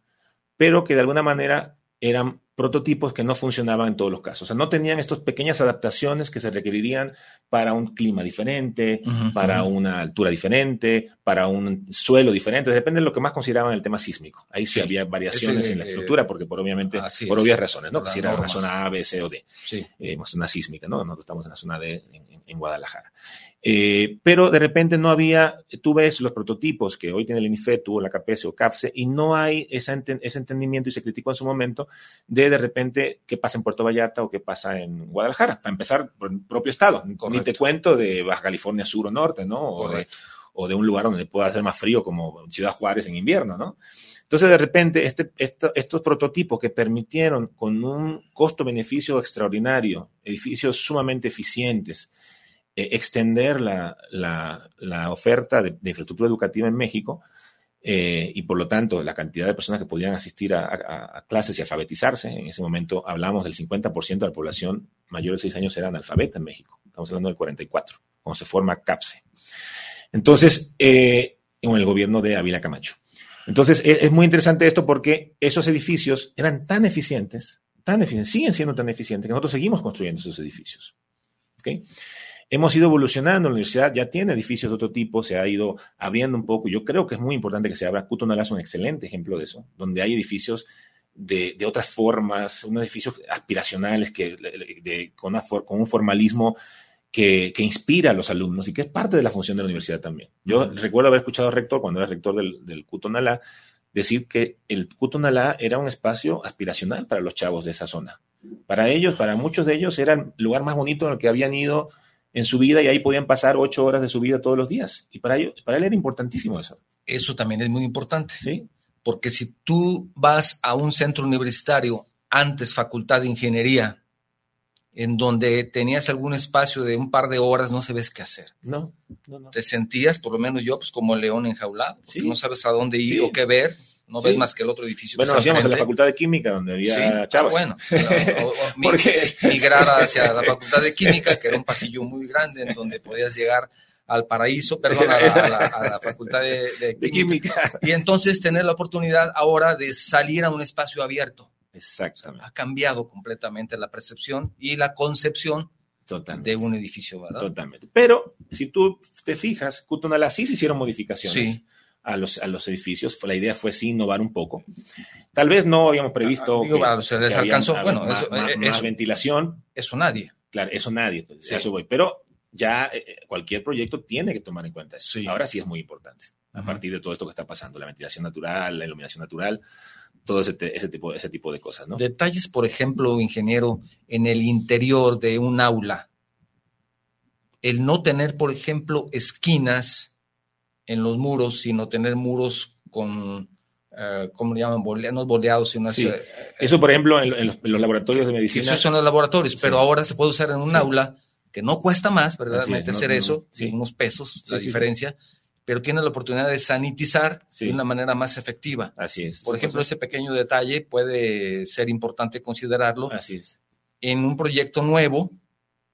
pero que de alguna manera eran prototipos que no funcionaban en todos los casos. O sea, no tenían estas pequeñas adaptaciones que se requerirían para un clima diferente, para una altura diferente, para un suelo diferente. Depende de lo que más consideraban el tema sísmico. Ahí sí, había variaciones en la estructura, porque por obviamente, por obvias razones, ¿no? si era una zona A, B, C o D. Sí. Eh, zona sísmica, ¿no? Nosotros estamos en la zona D en Guadalajara. Eh, pero de repente no había, tú ves los prototipos que hoy tiene el INIFE, tuvo la KPS o CAFSE, y no hay ese entendimiento y se criticó en su momento de de repente qué pasa en Puerto Vallarta o qué pasa en Guadalajara, para empezar por el propio estado. Ni te cuento de Baja California Sur o Norte, ¿no? O de, o de, un lugar donde pueda hacer más frío como Ciudad Juárez en invierno, ¿no? Entonces, de repente, este, estos prototipos que permitieron con un costo-beneficio extraordinario, edificios sumamente eficientes, eh, extender la, oferta de, infraestructura educativa en México eh, y por lo tanto la cantidad de personas que podían asistir a, clases y alfabetizarse. En ese momento hablamos del 50% de la población mayor de 6 años era analfabeta en México. Estamos hablando del 44, cuando se forma CAPSE. Entonces, eh, en el gobierno de Ávila Camacho. Entonces, es, es, muy interesante esto porque esos edificios eran tan eficientes, tan eficientes, siguen siendo tan eficientes que nosotros seguimos construyendo esos edificios. ¿okay? Hemos ido evolucionando, la universidad ya tiene edificios de otro tipo, se ha ido abriendo un poco. Yo creo que es muy importante que se abra. Cutonala es un excelente ejemplo de eso, donde hay edificios de, otras formas, unos edificios aspiracionales que, con, un formalismo que, inspira a los alumnos y que es parte de la función de la universidad también. Yo recuerdo haber escuchado al rector, cuando era rector del, del Cutonalá, decir que el Cutonalá era un espacio aspiracional para los chavos de esa zona. Para ellos, para muchos de ellos, era el lugar más bonito en el que habían ido en su vida y ahí podían pasar ocho horas de su vida todos los días. Y para, ello, para él era importantísimo eso. Eso también es muy importante. Sí. Porque si tú vas a un centro universitario, antes facultad de ingeniería, en donde tenías algún espacio de un par de horas, no sabes qué hacer. No, no, no. Te sentías, por lo menos yo, pues como león enjaulado. Sí. No sabes a dónde ir o qué ver no ves más que el otro edificio. Bueno, lo hacíamos en la Facultad de Química, donde había ah, chavos. bueno, migrar hacia la Facultad de Química, que era un pasillo muy grande en donde podías llegar al paraíso, perdón, a la, Facultad de, química. Y entonces tener la oportunidad ahora de salir a un espacio abierto. Exactamente. Ha cambiado completamente la percepción y la concepción de un edificio, ¿verdad? Totalmente. Pero si tú te fijas, Cutonala sí se hicieron modificaciones. Sí a los, a los edificios. La idea fue sí innovar un poco. Tal vez no habíamos previsto. Ah, se les alcanzó. bueno, más, eso, ventilación. Eso nadie. Claro, eso nadie. Pues, eso voy. Pero ya eh, eh, cualquier proyecto tiene que tomar en cuenta eso. Ahora sí es muy importante. A partir de todo esto que está pasando, la ventilación natural, la iluminación natural, todo ese, ese, tipo, ese tipo de cosas. ¿no? Detalles, por ejemplo, ingeniero, en el interior de un aula. El no tener, por ejemplo, esquinas en los muros, sino tener muros con, eh, ¿cómo le llaman? no boleados, sino sí. Eh, Eso, por ejemplo, en, los, laboratorios de medicina. Eso son los laboratorios, pero ahora se puede usar en un aula que no cuesta más, verdaderamente, hacer eso, unos pesos, la diferencia, pero tiene la oportunidad de sanitizar de una manera más efectiva. Así es. Por ejemplo, ese pequeño detalle puede ser importante considerarlo. Así es. En un proyecto nuevo.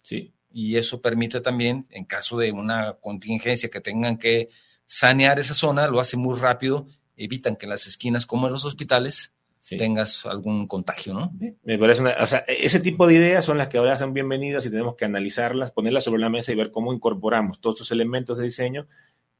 Sí. Y eso permite también, en caso de una contingencia que tengan que sanear esa zona, lo hace muy rápido, evitan que en las esquinas, como en los hospitales, tengas algún contagio, ¿no? Me parece o sea, ese tipo de ideas son las que ahora son bienvenidas y tenemos que analizarlas, ponerlas sobre la mesa y ver cómo incorporamos todos estos elementos de diseño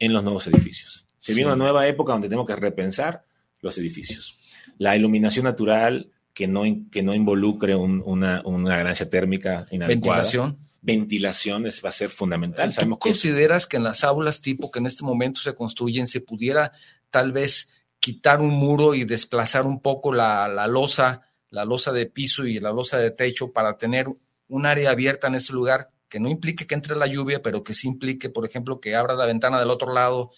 en los nuevos edificios. Se viene una nueva época donde tenemos que repensar los edificios. La iluminación natural que no, que no involucre una, una, ganancia térmica inadecuada. Ventilación. Ventilación va a ser fundamental. ¿Tú consideras que en las aulas tipo que en este momento se construyen se pudiera tal vez quitar un muro y desplazar un poco la, la losa, la losa de piso y la losa de techo para tener un área abierta en ese lugar que no implique que entre la lluvia, pero que sí implique, por ejemplo, que abra la ventana del otro lado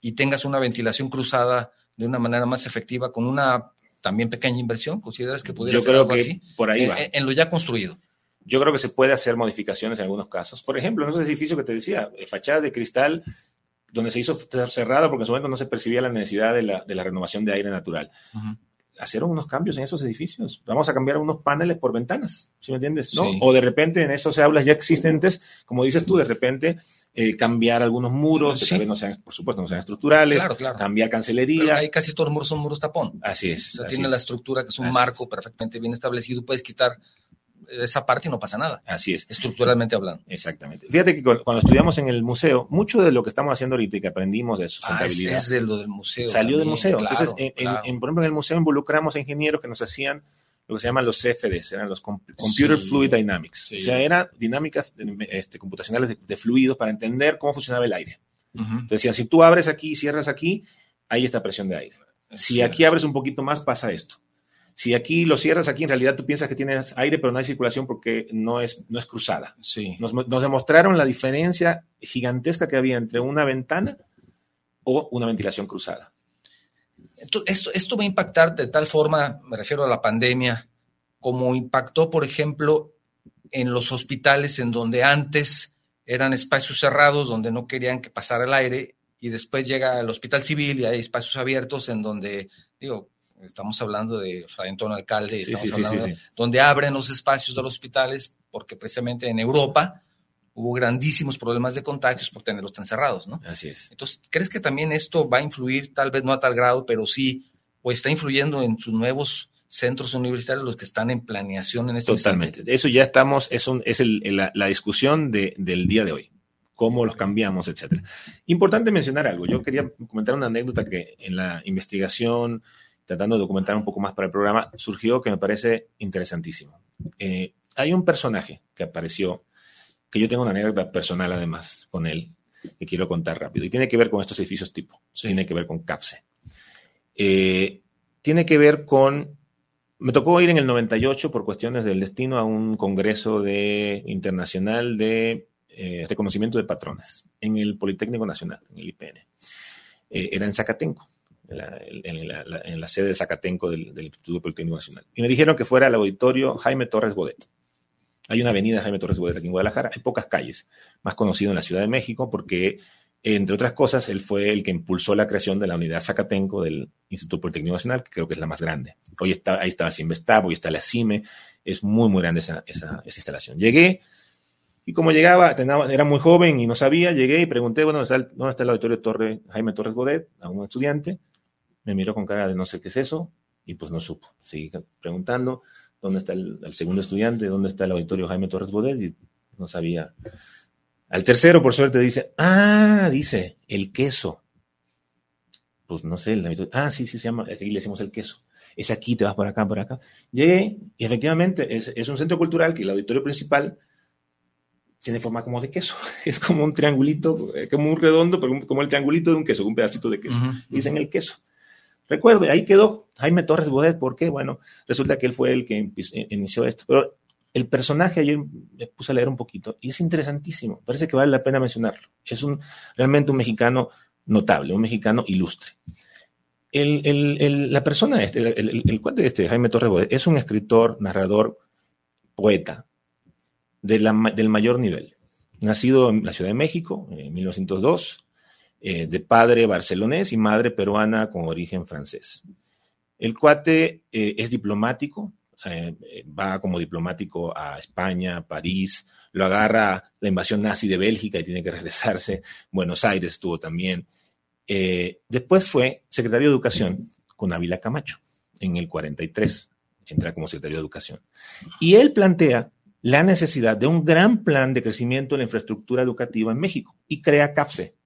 y tengas una ventilación cruzada de una manera más efectiva con una también pequeña inversión? ¿Consideras que pudiera ser algo así? Por ahí en, va. En, lo ya construido. Yo creo que se puede hacer modificaciones en algunos casos. Por ejemplo, en esos edificios que te decía, eh, fachada de cristal, donde se hizo cerrada porque en su momento no se percibía la necesidad de la, de la renovación de aire natural. Hacer unos cambios en esos edificios. Vamos a cambiar unos paneles por ventanas, ¿sí me entiendes? ¿No? O de repente en esos aulas ya existentes, como dices tú, de repente eh, cambiar algunos muros, que tal vez no sean, por supuesto, no sean estructurales, cambiar cancelería. Pero ahí casi todos los muros son muros tapón. Así es. O sea, tiene la estructura que es un marco perfectamente bien establecido, puedes quitar esa parte y no pasa nada. Así es. Estructuralmente hablando. Exactamente. Fíjate que cuando estudiamos en el museo, mucho de lo que estamos haciendo ahorita y que aprendimos de sustentabilidad. Ah, es, de lo del museo. Salió del museo. Entonces, en, por ejemplo, en el museo involucramos a ingenieros que nos hacían lo que se llaman los CFDs, eran los Computer Fluid Dynamics. O sea, eran dinámicas este, computacionales de, fluidos para entender cómo funcionaba el aire. Entonces decían, si tú abres aquí y cierras aquí, hay esta presión de aire. Si aquí abres un poquito más, pasa esto. Si aquí lo cierras, aquí en realidad tú piensas que tienes aire, pero no hay circulación porque no es, no es cruzada. Sí. Nos, demostraron la diferencia gigantesca que había entre una ventana o una ventilación cruzada. Esto, esto va a impactar de tal forma, me refiero a la pandemia, como impactó, por ejemplo, en los hospitales en donde antes eran espacios cerrados, donde no querían que pasara el aire, y después llega el hospital civil y hay espacios abiertos en donde, digo, estamos hablando de Fray Antonio Alcalde, estamos hablando donde abren los espacios de los hospitales, porque precisamente en Europa hubo grandísimos problemas de contagios por tenerlos tan cerrados, ¿no? Así es. Entonces, ¿crees que también esto va a influir, tal vez no a tal grado, pero sí, o está influyendo en sus nuevos centros universitarios, los que están en planeación en este Totalmente. Eso ya estamos, es, es la, discusión del día de hoy cómo los cambiamos, etcétera. Importante mencionar algo. Yo quería comentar una anécdota que en la investigación tratando de documentar un poco más para el programa, surgió que me parece interesantísimo. Eh, hay un personaje que apareció, que yo tengo una anécdota personal además con él, que quiero contar rápido, y tiene que ver con estos edificios tipo, tiene que ver con CAPSE. Eh, tiene que ver con, me tocó ir en el 98 por cuestiones del destino a un congreso de, internacional de eh, reconocimiento de patrones en el Politécnico Nacional, en el IPN. era en Zacatenco en la, sede de Zacatenco del, Instituto Politécnico Nacional. Y me dijeron que fuera al auditorio Jaime Torres Bodet. Hay una avenida Jaime Torres Bodet aquí en Guadalajara, hay pocas calles, más conocido en la Ciudad de México porque, entre otras cosas, él fue el que impulsó la creación de la unidad Zacatenco del Instituto Politécnico Nacional, que creo que es la más grande. Hoy está, ahí está el CIMBESTAB, hoy está la CIME, es muy, muy grande esa, esa, instalación. Llegué, y como llegaba, era muy joven y no sabía, llegué y pregunté, bueno, ¿dónde está el, dónde está el auditorio Torre, Jaime Torres Bodet? A un estudiante me miró con cara de no sé qué es eso y pues no supo. Seguí preguntando dónde está el, segundo estudiante, dónde está el auditorio Jaime Torres Bodet y no sabía. Al tercero, por suerte, dice, ah, dice, el queso. Pues no sé, el ah, sí, sí, se llama, aquí le decimos el queso. Es aquí, te vas por acá, por acá. Llegué y efectivamente es, es un centro cultural que el auditorio principal tiene forma como de queso. Es como un triangulito, eh, como un redondo, pero como el triangulito de un queso, un pedacito de queso. Dicen el queso. Recuerde, ahí quedó Jaime Torres Bodet, ¿por qué? Bueno, resulta que él fue el que eh, inició esto. Pero el personaje ayer me puse a leer un poquito y es interesantísimo. Parece que vale la pena mencionarlo. Es un, realmente un mexicano notable, un mexicano ilustre. la persona, este, el, cuate este, Jaime Torres Bodet, es un escritor, narrador, poeta del mayor nivel. Nacido en la Ciudad de México en 1902, eh, de padre barcelonés y madre peruana con origen francés. El cuate eh, es diplomático, eh, va como diplomático a España, París, lo agarra la invasión nazi de Bélgica y tiene que regresarse. Buenos Aires estuvo también. después fue secretario de Educación con Ávila Camacho en el 43, entra como secretario de Educación. Y él plantea la necesidad de un gran plan de crecimiento en la infraestructura educativa en México y crea CAPSE,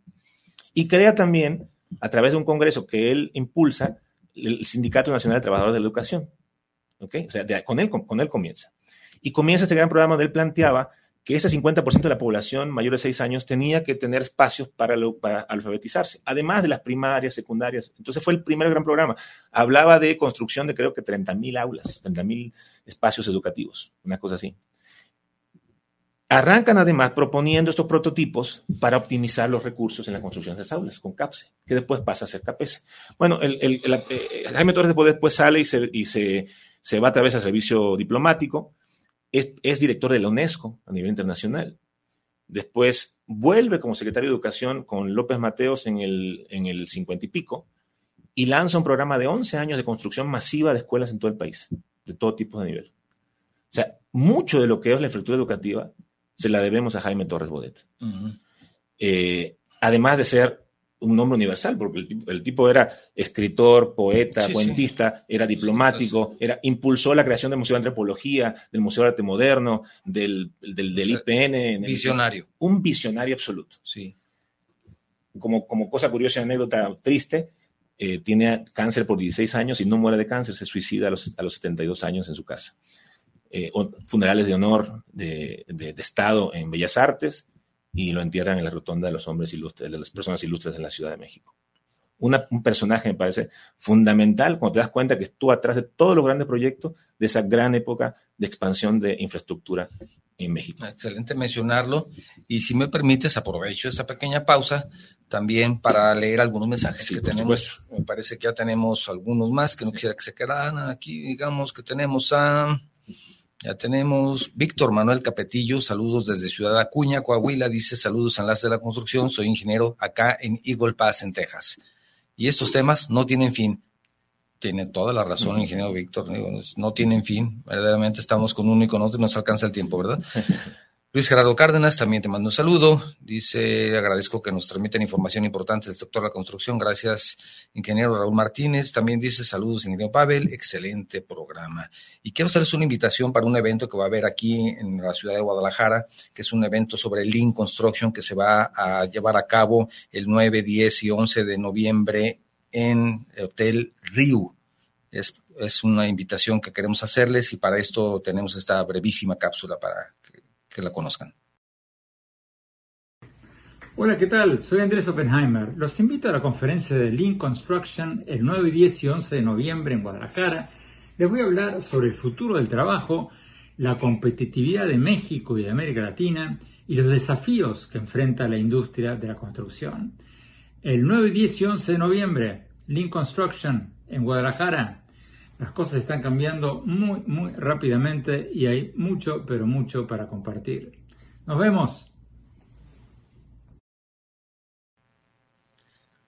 y crea también, a través de un congreso que él impulsa, el Sindicato Nacional de Trabajadores de la Educación. ¿okay? O sea, con, él, con, él comienza. Y comienza este gran programa donde él planteaba que ese 50% de la población mayor de 6 años tenía que tener espacios para, para, alfabetizarse, además de las primarias, secundarias. Entonces fue el primer gran programa. Hablaba de construcción de creo que 30.000 aulas, 30.000 espacios educativos, una cosa así. Arrancan además proponiendo estos prototipos para optimizar los recursos en la construcción de esas aulas con CAPSE, que después pasa a ser CAPES. Bueno, el, eh, Jaime Torres después sale y, se, y se, se, va a través del servicio diplomático, es, es, director de la UNESCO a nivel internacional. Después vuelve como secretario de Educación con López Mateos en el, en el 50 y pico y lanza un programa de 11 años de construcción masiva de escuelas en todo el país, de todo tipo de nivel. O sea, mucho de lo que es la infraestructura educativa se la debemos a Jaime Torres Bodet. Eh, además de ser un nombre universal, porque el tipo, era escritor, poeta, cuentista, era diplomático, era, impulsó la creación del Museo de Antropología, del Museo de Arte Moderno, del, del, IPN. Visionario. un visionario absoluto. Sí. Como, como cosa curiosa y anécdota triste, eh, tiene cáncer por 16 años y no muere de cáncer, se suicida a los, a los 72 años en su casa. Eh, funerales de honor de, Estado en Bellas Artes y lo entierran en la rotonda de los hombres ilustres, de las personas ilustres en la Ciudad de México. un personaje me parece fundamental cuando te das cuenta que estuvo atrás de todos los grandes proyectos de esa gran época de expansión de infraestructura en México. Excelente mencionarlo. Y si me permites, aprovecho esta pequeña pausa también para leer algunos mensajes que tenemos. Me parece que ya tenemos algunos más que no quisiera que se quedaran aquí. Digamos que tenemos a... Ya tenemos Víctor Manuel Capetillo, saludos desde Ciudad Acuña, Coahuila, dice saludos Enlace de la Construcción, soy ingeniero acá en Eagle Pass, en Texas. Y estos temas no tienen fin. Tiene toda la razón, ingeniero Víctor, no tienen fin. Verdaderamente estamos con uno y con otro y nos alcanza el tiempo, ¿verdad? Luis Gerardo Cárdenas también te mando un saludo. Dice, agradezco que nos transmiten información importante del sector de la construcción. Gracias, ingeniero Raúl Martínez. También dice, saludos, ingeniero Pavel. Excelente programa. Y quiero hacerles una invitación para un evento que va a haber aquí en la ciudad de Guadalajara, que es un evento sobre Lean Construction que se va a llevar a cabo el 9, 10 y 11 de noviembre en el Hotel Riu. Es, es una invitación que queremos hacerles y para esto tenemos esta brevísima cápsula para que la conozcan. Hola, ¿qué tal? Soy Andrés Oppenheimer. Los invito a la conferencia de Lean Construction el 9, 10 y 11 de noviembre en Guadalajara. Les voy a hablar sobre el futuro del trabajo, la competitividad de México y de América Latina y los desafíos que enfrenta la industria de la construcción. El 9, 10 y 11 de noviembre, Lean Construction en Guadalajara. Las cosas están cambiando muy, muy rápidamente y hay mucho, pero mucho para compartir. Nos vemos.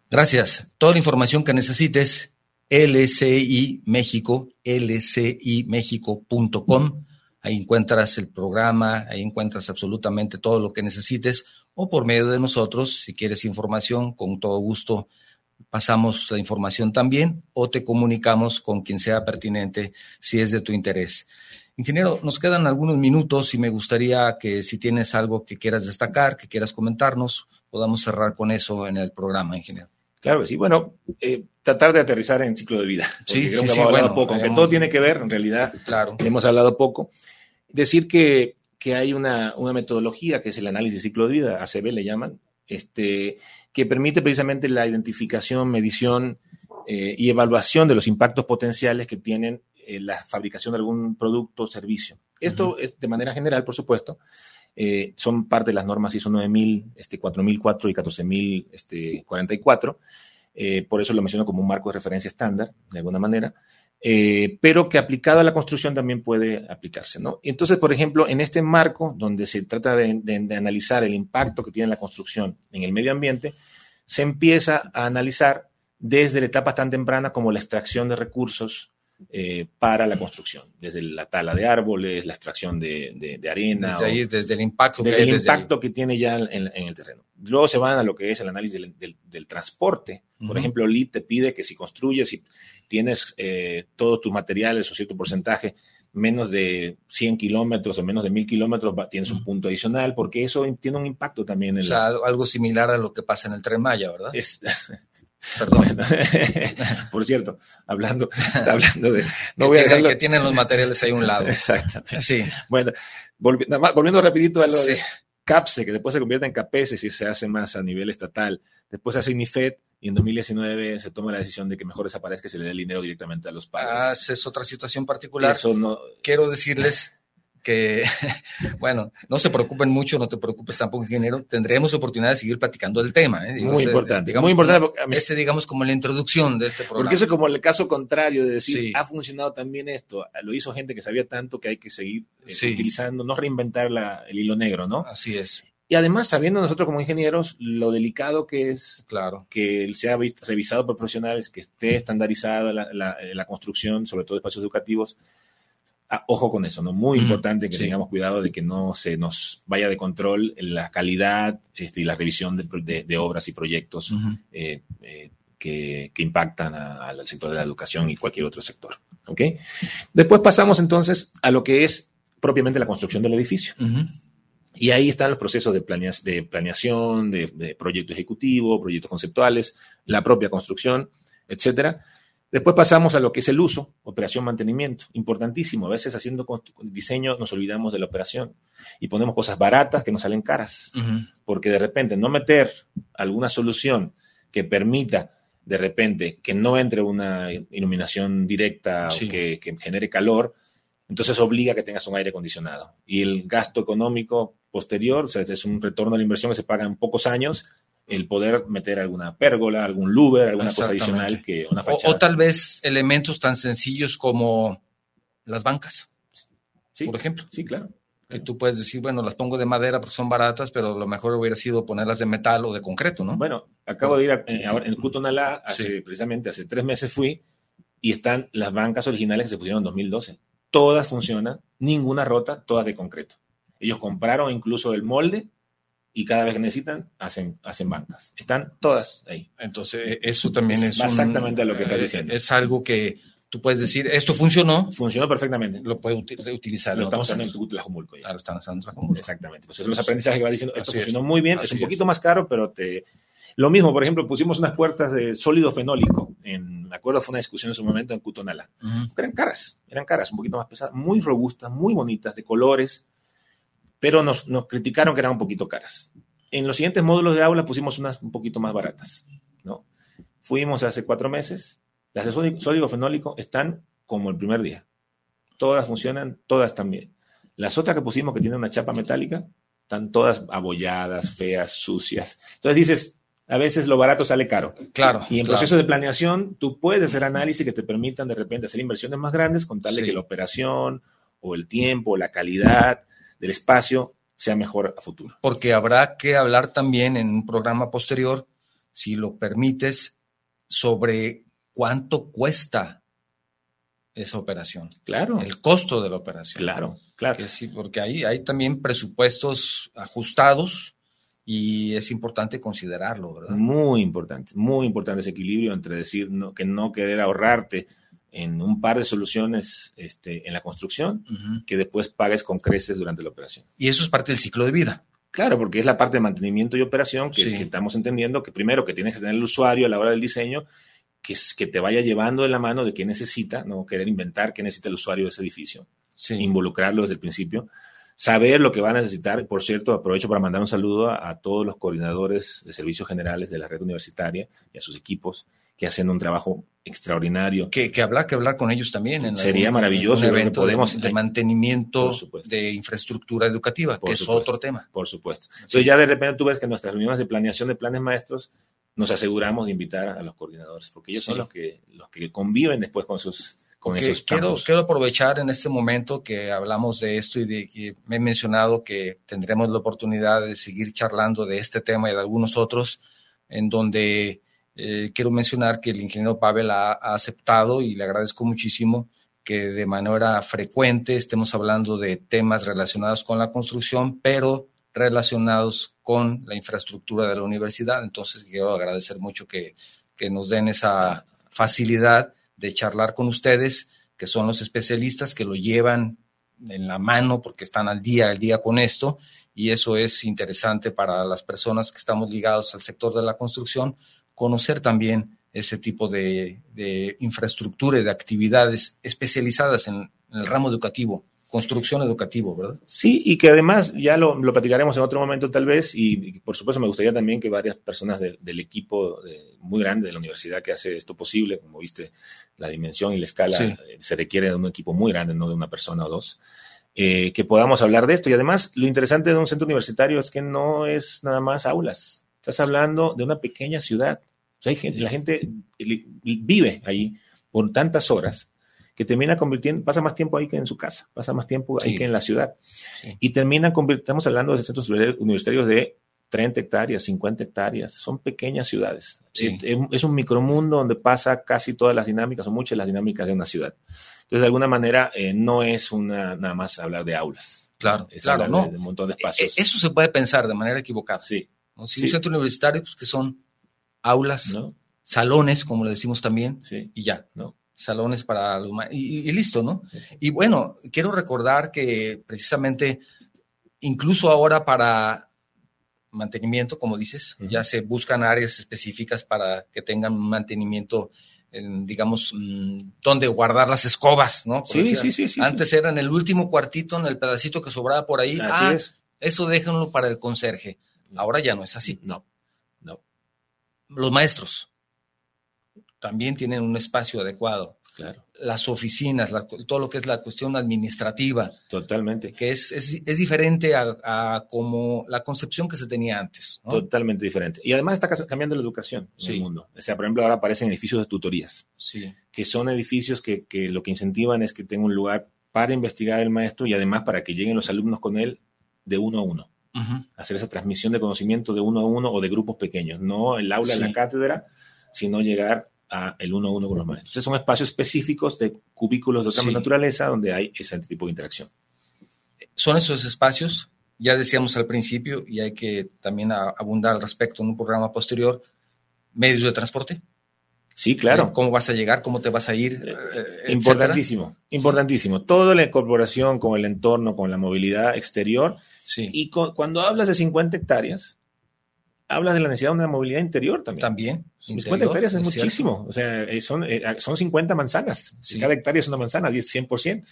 Gracias. Toda la información que necesites, LCI México, lcimexico.com. Ahí encuentras el programa, ahí encuentras absolutamente todo lo que necesites o por medio de nosotros, si quieres información, con todo gusto pasamos la información también o te comunicamos con quien sea pertinente si es de tu interés. Ingeniero, nos quedan algunos minutos y me gustaría que si tienes algo que quieras destacar, que quieras comentarnos, podamos cerrar con eso en el programa, ingeniero. Claro que sí. Bueno, eh, tratar de aterrizar en ciclo de vida. Sí, sí, sí, bueno, poco, aunque todo tiene que ver, en realidad, claro. hemos hablado poco. Decir que, que hay una, una metodología que es el análisis de ciclo de vida, ACB le llaman, este, que permite precisamente la identificación, medición eh, y evaluación de los impactos potenciales que tienen eh, la fabricación de algún producto o servicio. Esto es de manera general, por supuesto. Eh, son parte de las normas ISO 9000, este, 4004 y 14044. Este, por eso lo menciono como un marco de referencia estándar, de alguna manera. Eh, pero que aplicado a la construcción también puede aplicarse, ¿no? Entonces, por ejemplo, en este marco donde se trata de, analizar el impacto que tiene la construcción en el medio ambiente, se empieza a analizar desde la etapa tan temprana como la extracción de recursos eh, para la construcción, desde la tala de árboles, la extracción de, arena. Desde ahí, desde el impacto, desde el impacto que tiene ya en, el terreno. Luego se van a lo que es el análisis del, transporte. Por ejemplo, LIT te pide que si construyes, y tienes eh, todos tus materiales o cierto porcentaje menos de 100 kilómetros o menos de 1000 kilómetros, tienes un punto adicional, porque eso tiene un impacto también. En o sea, algo similar a lo que pasa en el Tren Maya, ¿verdad? Es, Perdón. por cierto, hablando, hablando de... No voy a que tienen los materiales ahí a un lado. Exactamente. Sí. Bueno, volviendo rapidito a lo de CAPSE, que después se convierte en CAPESE si se hace más a nivel estatal. Después se hace INIFED y en 2019 se toma la decisión de que mejor desaparezca y se le dé el dinero directamente a los padres. Ah, es otra situación particular. Eso no... Quiero decirles que, bueno, no se preocupen mucho, no te preocupes tampoco, ingeniero. Tendremos oportunidad de seguir platicando del tema. ¿eh? muy importante, digamos, muy importante. este, digamos, como la introducción de este programa. Porque eso es como el caso contrario de decir, ha funcionado también esto, lo hizo gente que sabía tanto que hay que seguir eh, utilizando, no reinventar el hilo negro, ¿no? Así es. Y además, sabiendo nosotros como ingenieros lo delicado que es claro. que sea revisado por profesionales, que esté estandarizada la, la, la construcción, sobre todo espacios educativos, Ah, ojo con eso, ¿no? Muy importante que tengamos cuidado de que no se nos vaya de control la calidad este, y la revisión de, obras y proyectos eh, eh, que, impactan al sector de la educación y cualquier otro sector. ¿ok? Después pasamos entonces a lo que es propiamente la construcción del edificio. Y ahí están los procesos de, de planeación, de, de proyecto ejecutivo, proyectos conceptuales, la propia construcción, etcétera. Después pasamos a lo que es el uso, operación, mantenimiento. Importantísimo. A veces haciendo diseño nos olvidamos de la operación y ponemos cosas baratas que nos salen caras. Porque de repente no meter alguna solución que permita de repente que no entre una iluminación directa o que, que, genere calor, entonces obliga a que tengas un aire acondicionado. Y el gasto económico posterior, o sea, es un retorno a la inversión que se paga en pocos años, el poder meter alguna pérgola, algún louver, alguna cosa adicional que una fachada. O, tal vez elementos tan sencillos como las bancas, sí, por ejemplo. Sí, claro. Que tú puedes decir, bueno, las pongo de madera porque son baratas, pero lo mejor hubiera sido ponerlas de metal o de concreto, ¿no? Bueno, acabo de ir a, eh, en Cutonalá, hace, precisamente hace tres meses fui, y están las bancas originales que se pusieron en 2012. Todas funcionan, ninguna rota, todas de concreto. Ellos compraron incluso el molde y cada vez que necesitan, hacen, hacen bancas. Están todas ahí. Entonces, eso también es, exactamente lo que estás eh, diciendo. Es algo que tú puedes decir, esto funcionó. Funcionó perfectamente. Lo puedes utilizar. Lo estamos haciendo en Tlajomulco. Claro, están usando en Tlajomulco. Exactamente. Pues es los aprendizajes que va diciendo, esto funcionó muy bien, es un poquito más caro, pero te... Lo mismo, por ejemplo, pusimos unas puertas de sólido fenólico. En, me acuerdo, fue una discusión en su momento en Cutonala. Eran caras, eran caras, un poquito más pesadas, muy robustas, muy bonitas, de colores pero nos, nos criticaron que eran un poquito caras. En los siguientes módulos de aula pusimos unas un poquito más baratas, ¿no? Fuimos hace cuatro meses, las de sólido fenólico están como el primer día. Todas funcionan, todas también. Las otras que pusimos que tienen una chapa metálica, están todas abolladas, feas, sucias. Entonces dices, a veces lo barato sale caro. Claro. Y en proceso de planeación, tú puedes hacer análisis que te permitan de repente hacer inversiones más grandes con tal de que la operación o el tiempo o la calidad del espacio sea mejor a futuro. Porque habrá que hablar también en un programa posterior, si lo permites, sobre cuánto cuesta esa operación. Claro. El costo de la operación. Claro, claro. sí, porque ahí hay también presupuestos ajustados y es importante considerarlo, ¿verdad? Muy importante, muy importante ese equilibrio entre decir que no querer ahorrarte en un par de soluciones este, en la construcción que después pagues con creces durante la operación. Y eso es parte del ciclo de vida. Claro, porque es la parte de mantenimiento y operación que, estamos entendiendo que primero que tienes que tener el usuario a la hora del diseño, que, es, que te vaya llevando de la mano de qué necesita, no querer inventar qué necesita el usuario de ese edificio, involucrarlo desde el principio, saber lo que va a necesitar. Por cierto, aprovecho para mandar un saludo a todos los coordinadores de servicios generales de la red universitaria y a sus equipos que hacen un trabajo extraordinario. Que, que hablar, que hablar con ellos también. En Sería maravilloso. evento podemos, de, mantenimiento de infraestructura educativa, que es otro tema. Por supuesto. Entonces ya de repente tú ves que en nuestras reuniones de planeación de planes maestros nos aseguramos de invitar a los coordinadores, porque ellos son los que, los que conviven después con sus con esos quiero, quiero aprovechar en este momento que hablamos de esto y de que me he mencionado que tendremos la oportunidad de seguir charlando de este tema y de algunos otros, en donde eh, quiero mencionar que el ingeniero Pavel ha, aceptado y le agradezco muchísimo que de manera frecuente estemos hablando de temas relacionados con la construcción, pero relacionados con la infraestructura de la universidad. Entonces, quiero agradecer mucho que, que nos den esa facilidad de charlar con ustedes, que son los especialistas que lo llevan en la mano porque están al día, al día con esto, y eso es interesante para las personas que estamos ligados al sector de la construcción, conocer también ese tipo de, infraestructura y de actividades especializadas en el ramo educativo construcción educativo, ¿verdad? Sí, y que además ya lo, platicaremos en otro momento tal vez, y, por supuesto me gustaría también que varias personas del equipo muy grande de la universidad que hace esto posible, como viste, la dimensión y la escala, eh, se requiere de un equipo muy grande, no de una persona o dos, eh, que podamos hablar de esto. Y además, lo interesante de un centro universitario es que no es nada más aulas, estás hablando de una pequeña ciudad. O sea, la gente vive ahí por tantas horas que termina convirtiendo, pasa más tiempo ahí que en su casa, pasa más tiempo ahí que en la ciudad. Y termina estamos hablando de centros universitarios de 30 hectáreas, 50 hectáreas, son pequeñas ciudades. Es, un micromundo donde pasa casi todas las dinámicas o muchas de las dinámicas de una ciudad. Entonces, de alguna manera, eh, no es una, nada más hablar de aulas. Claro, es claro, no. De, un montón de espacios. E, eso se puede pensar de manera equivocada. Sí. Si un centro universitario, pues que son aulas, salones, como le decimos también, y ya. ¿no? salones para y, y, listo, ¿no? Y bueno, quiero recordar que precisamente, incluso ahora para mantenimiento, como dices, ya se buscan áreas específicas para que tengan mantenimiento, digamos, mm, donde guardar las escobas, ¿no? sí, sí, sí, Antes era en el último cuartito, en el pedacito que sobraba por ahí. Así ah, es. Eso déjenlo para el conserje. Ahora ya no es así. No, no. Los maestros también tienen un espacio adecuado. Claro. Las oficinas, todo lo que es la cuestión administrativa. Totalmente. Que es, es, diferente a, como la concepción que se tenía antes. Totalmente diferente. Y además está cambiando la educación en el mundo. O sea, por ejemplo, ahora aparecen edificios de tutorías. Sí. Que son edificios que, que lo que incentivan es que tenga un lugar para investigar el maestro y además para que lleguen los alumnos con él de uno a uno. Hacer esa transmisión de conocimiento de uno a uno o de grupos pequeños, no el aula en la cátedra, sino llegar el uno a uno con los maestros. Entonces son espacios específicos de cubículos de otra naturaleza donde hay ese tipo de interacción. Son esos espacios, ya decíamos al principio, y hay que también abundar al respecto en un programa posterior, medios de transporte. Sí, claro. ¿Cómo vas a llegar? ¿Cómo te vas a ir? Eh, eh, importantísimo, importantísimo. Toda la incorporación con el entorno, con la movilidad exterior. Sí. Y cuando hablas de 50 hectáreas, hablas de la necesidad de una movilidad interior también. También. 50 hectáreas es, muchísimo. O sea, eh, son, eh, son 50 manzanas. Cada hectárea es una manzana, 100%.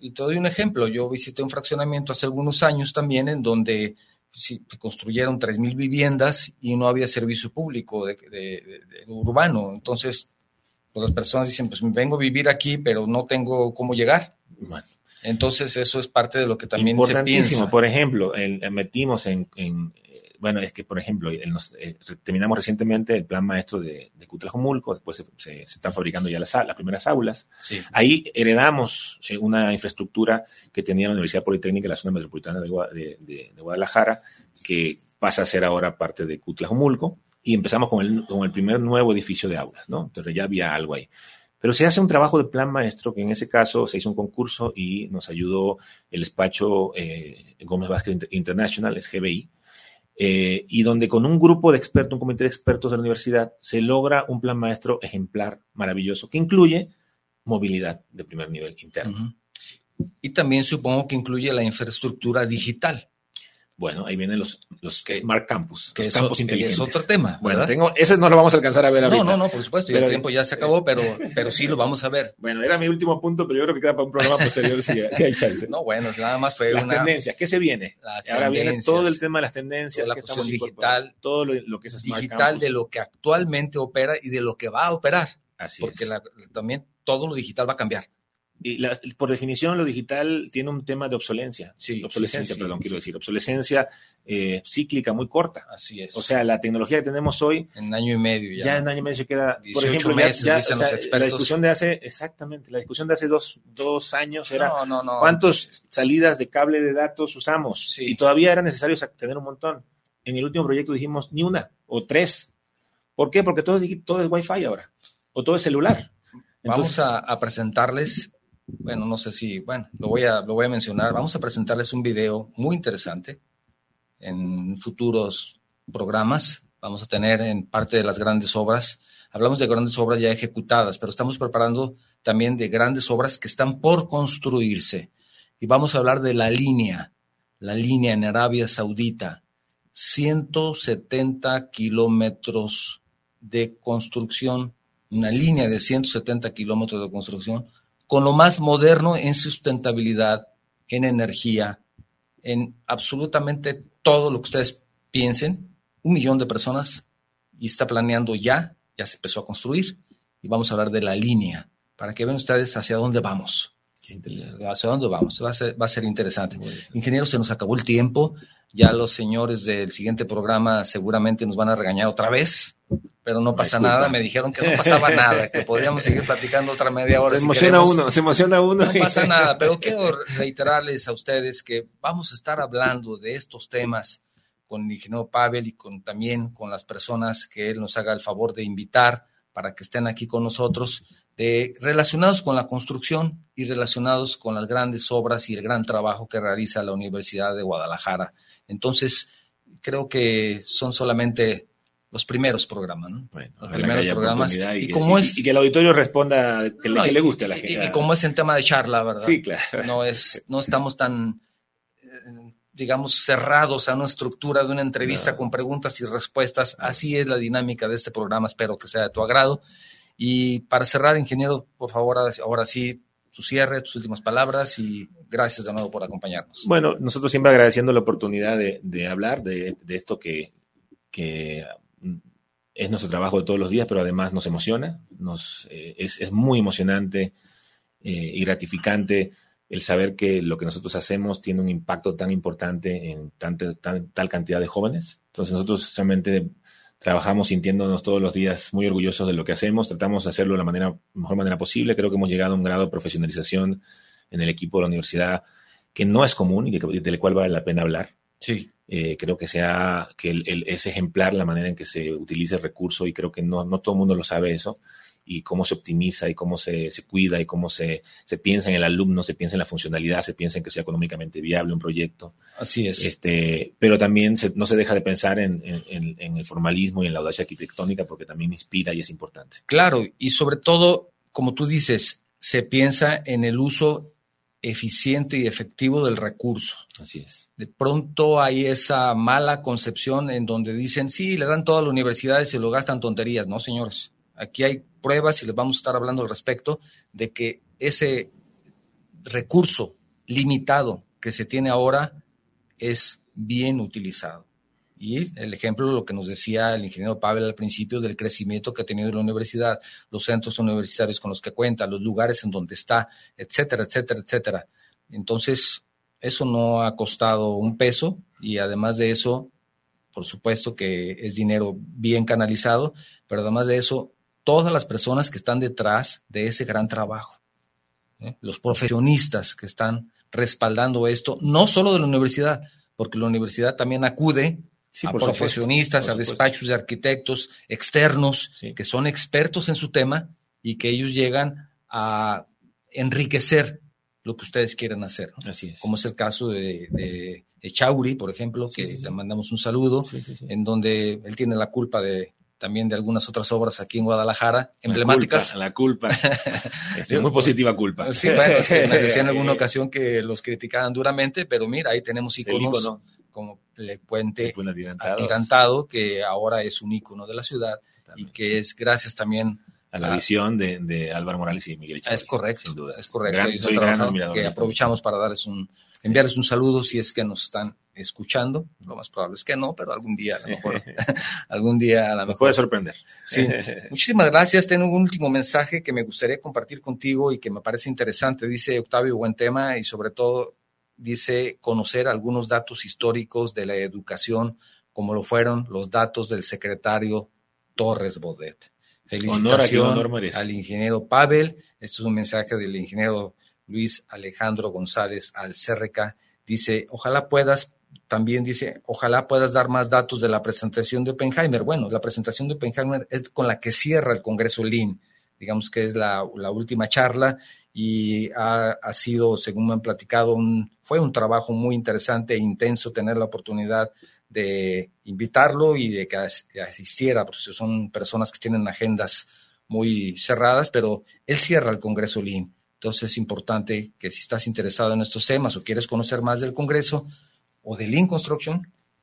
Y te doy un ejemplo. Yo visité un fraccionamiento hace algunos años también en donde sí, construyeron 3.000 viviendas y no había servicio público de, urbano. Entonces, pues, las personas dicen, pues vengo a vivir aquí, pero no tengo cómo llegar. Bueno. Entonces, eso es parte de lo que también se piensa. Por ejemplo, metimos en, bueno, es que, por ejemplo, eh, terminamos recientemente el plan maestro de, de Cutlajomulco, después se, están fabricando ya las, las primeras aulas. Ahí heredamos eh, una infraestructura que tenía la Universidad Politécnica de la zona metropolitana de, Guadalajara, que pasa a ser ahora parte de Cutlajomulco, y empezamos con el, con el primer nuevo edificio de aulas, ¿no? Entonces ya había algo ahí. Pero se hace un trabajo de plan maestro, que en ese caso se hizo un concurso y nos ayudó el despacho eh, Gómez Vázquez International, es GBI, eh, y donde con un grupo de expertos, un comité de expertos de la universidad, se logra un plan maestro ejemplar, maravilloso, que incluye movilidad de primer nivel interno. Y también supongo que incluye la infraestructura digital. Bueno, ahí vienen los, los Smart Campus, que los campos inteligentes. Es otro tema. Bueno, tengo, ese no lo vamos a alcanzar a ver ahorita. No, no, no, por supuesto, el tiempo ya se acabó, pero, pero sí lo vamos a ver. Bueno, era mi último punto, pero yo creo que queda para un programa posterior si, hay chance. No, bueno, nada más fue las tendencias, ¿qué se viene? Ahora viene todo el tema de las tendencias, la cuestión digital, todo lo, que es Smart digital de lo que actualmente opera y de lo que va a operar. Así porque también todo lo digital va a cambiar. Y por definición, lo digital tiene un tema de obsolencia. Sí, obsolescencia, perdón, quiero decir. Obsolescencia eh, cíclica muy corta. Así es. O sea, la tecnología que tenemos hoy. En año y medio ya. Ya en año y medio se queda. Por ejemplo, meses, ya, la discusión de hace. Exactamente. La discusión de hace dos, dos años era. No, no, no. ¿Cuántas salidas de cable de datos usamos? Sí. Y todavía era necesario tener un montón. En el último proyecto dijimos ni una o tres. ¿Por qué? Porque todo, todo es Wi-Fi ahora. O todo es celular. Vamos a presentarles bueno, no sé si, bueno, lo voy a, lo voy a mencionar. Vamos a presentarles un video muy interesante en futuros programas. Vamos a tener en parte de las grandes obras. Hablamos de grandes obras ya ejecutadas, pero estamos preparando también de grandes obras que están por construirse. Y vamos a hablar de la línea, la línea en Arabia Saudita, 170 kilómetros de construcción, una línea de 170 kilómetros de construcción, con lo más moderno en sustentabilidad, en energía, en absolutamente todo lo que ustedes piensen. Un millón de personas y está planeando ya, ya se empezó a construir y vamos a hablar de la línea para que vean ustedes hacia dónde vamos. ¿Hacia dónde vamos? Va a ser, va a ser interesante. Ingeniero, se nos acabó el tiempo. Ya los señores del siguiente programa seguramente nos van a regañar otra vez, pero no pasa nada. Me dijeron que no pasaba nada, que podríamos seguir platicando otra media hora. Se emociona uno, se emociona uno. No pasa nada, pero quiero reiterarles a ustedes que vamos a estar hablando de estos temas con el ingeniero Pavel y con, también con las personas que él nos haga el favor de invitar para que estén aquí con nosotros de, relacionados con la construcción y relacionados con las grandes obras y el gran trabajo que realiza la Universidad de Guadalajara. Entonces, creo que son solamente los primeros programas, ¿no? los primeros programas. Y, como es, y que el auditorio responda que, le, guste a la gente. Y, como es en tema de charla, ¿verdad? Sí, claro. No, es, no estamos tan, eh, digamos, cerrados a una estructura de una entrevista con preguntas y respuestas. Así es la dinámica de este programa. Espero que sea de tu agrado. Y para cerrar, ingeniero, por favor, ahora sí, tu cierre, tus últimas palabras y gracias de nuevo por acompañarnos. Bueno, nosotros siempre agradeciendo la oportunidad de, hablar de, esto que, es nuestro trabajo de todos los días, pero además nos emociona, nos, eh, es, muy emocionante eh, y gratificante el saber que lo que nosotros hacemos tiene un impacto tan importante en tal cantidad de jóvenes. Entonces nosotros realmente trabajamos sintiéndonos todos los días muy orgullosos de lo que hacemos, tratamos de hacerlo de la manera, mejor manera posible. Creo que hemos llegado a un grado de profesionalización en el equipo de la universidad que no es común y que, del cual vale la pena hablar. Sí. Eh, creo que sea que el, es ejemplar la manera en que se utiliza el recurso y creo que no, no todo el mundo lo sabe eso y cómo se optimiza y cómo se, se cuida y cómo se, se, piensa en el alumno, se piensa en la funcionalidad, se piensa en que sea económicamente viable un proyecto. Así es. Este, pero también no se deja de pensar en, en, en, el formalismo y en la audacia arquitectónica porque también inspira y es importante. Claro, y sobre todo, como tú dices, se piensa en el uso eficiente y efectivo del recurso. Así es. De pronto hay esa mala concepción en donde dicen, sí, le dan todas las universidades y lo gastan tonterías. No, señores. Aquí hay pruebas y les vamos a estar hablando al respecto de que ese recurso limitado que se tiene ahora es bien utilizado. Y el ejemplo, lo que nos decía el ingeniero Pavel al principio del crecimiento que ha tenido la universidad, los centros universitarios con los que cuenta, los lugares en donde está, etcétera, etcétera, etcétera. Entonces, eso no ha costado un peso y además de eso, por supuesto que es dinero bien canalizado, pero además de eso, todas las personas que están detrás de ese gran trabajo, ¿eh? los profesionistas que están respaldando esto, no solo de la universidad, porque la universidad también acude a profesionistas, a despachos de arquitectos externos que son expertos en su tema y que ellos llegan a enriquecer lo que ustedes quieren hacer. Así es. Como es el caso de, de Echauri, por ejemplo, que le mandamos un saludo, en donde él tiene la culpa de también de algunas otras obras aquí en Guadalajara, emblemáticas. La culpa, este, muy positiva culpa. Sí, bueno, es que me decía en alguna ocasión que los criticaban duramente, pero mira, ahí tenemos iconos como el puente atirantado, que ahora es un icono de la ciudad y que es gracias también a la visión de, Álvaro Morales y Miguel Chávez. Es correcto, sin duda. Es correcto. que aprovechamos para darles un, enviarles un saludo si es que nos están escuchando. Lo más probable es que no, pero algún día a lo mejor, algún día a lo mejor. puede sorprender. Sí. Muchísimas gracias. Tengo un último mensaje que me gustaría compartir contigo y que me parece interesante. Dice Octavio, buen tema y sobre todo dice conocer algunos datos históricos de la educación, como lo fueron los datos del secretario Torres Bodet. Felicitación al ingeniero Pavel. Esto es un mensaje del ingeniero Luis Alejandro González al CRK. Dice, ojalá puedas, también dice, ojalá puedas dar más datos de la presentación de Oppenheimer. Bueno, la presentación de Oppenheimer es con la que cierra el Congreso LIN, digamos que es la, última charla y ha, sido, según me han platicado, un, fue un trabajo muy interesante e intenso tener la oportunidad de invitarlo y de que asistiera, porque son personas que tienen agendas muy cerradas, pero él cierra el Congreso LIN entonces es importante que si estás interesado en estos temas o quieres conocer más del Congreso o de Lean Construction,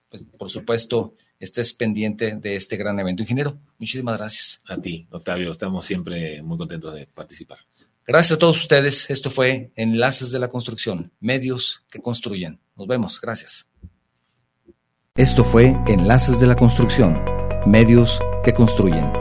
pues por supuesto estés pendiente de este gran evento. Ingeniero, muchísimas gracias. A ti, Octavio, estamos siempre muy contentos de participar. Gracias a todos ustedes. Esto fue Enlaces de la Construcción, medios que construyen. Nos vemos. Gracias. Esto fue Enlaces de la Construcción, medios que construyen.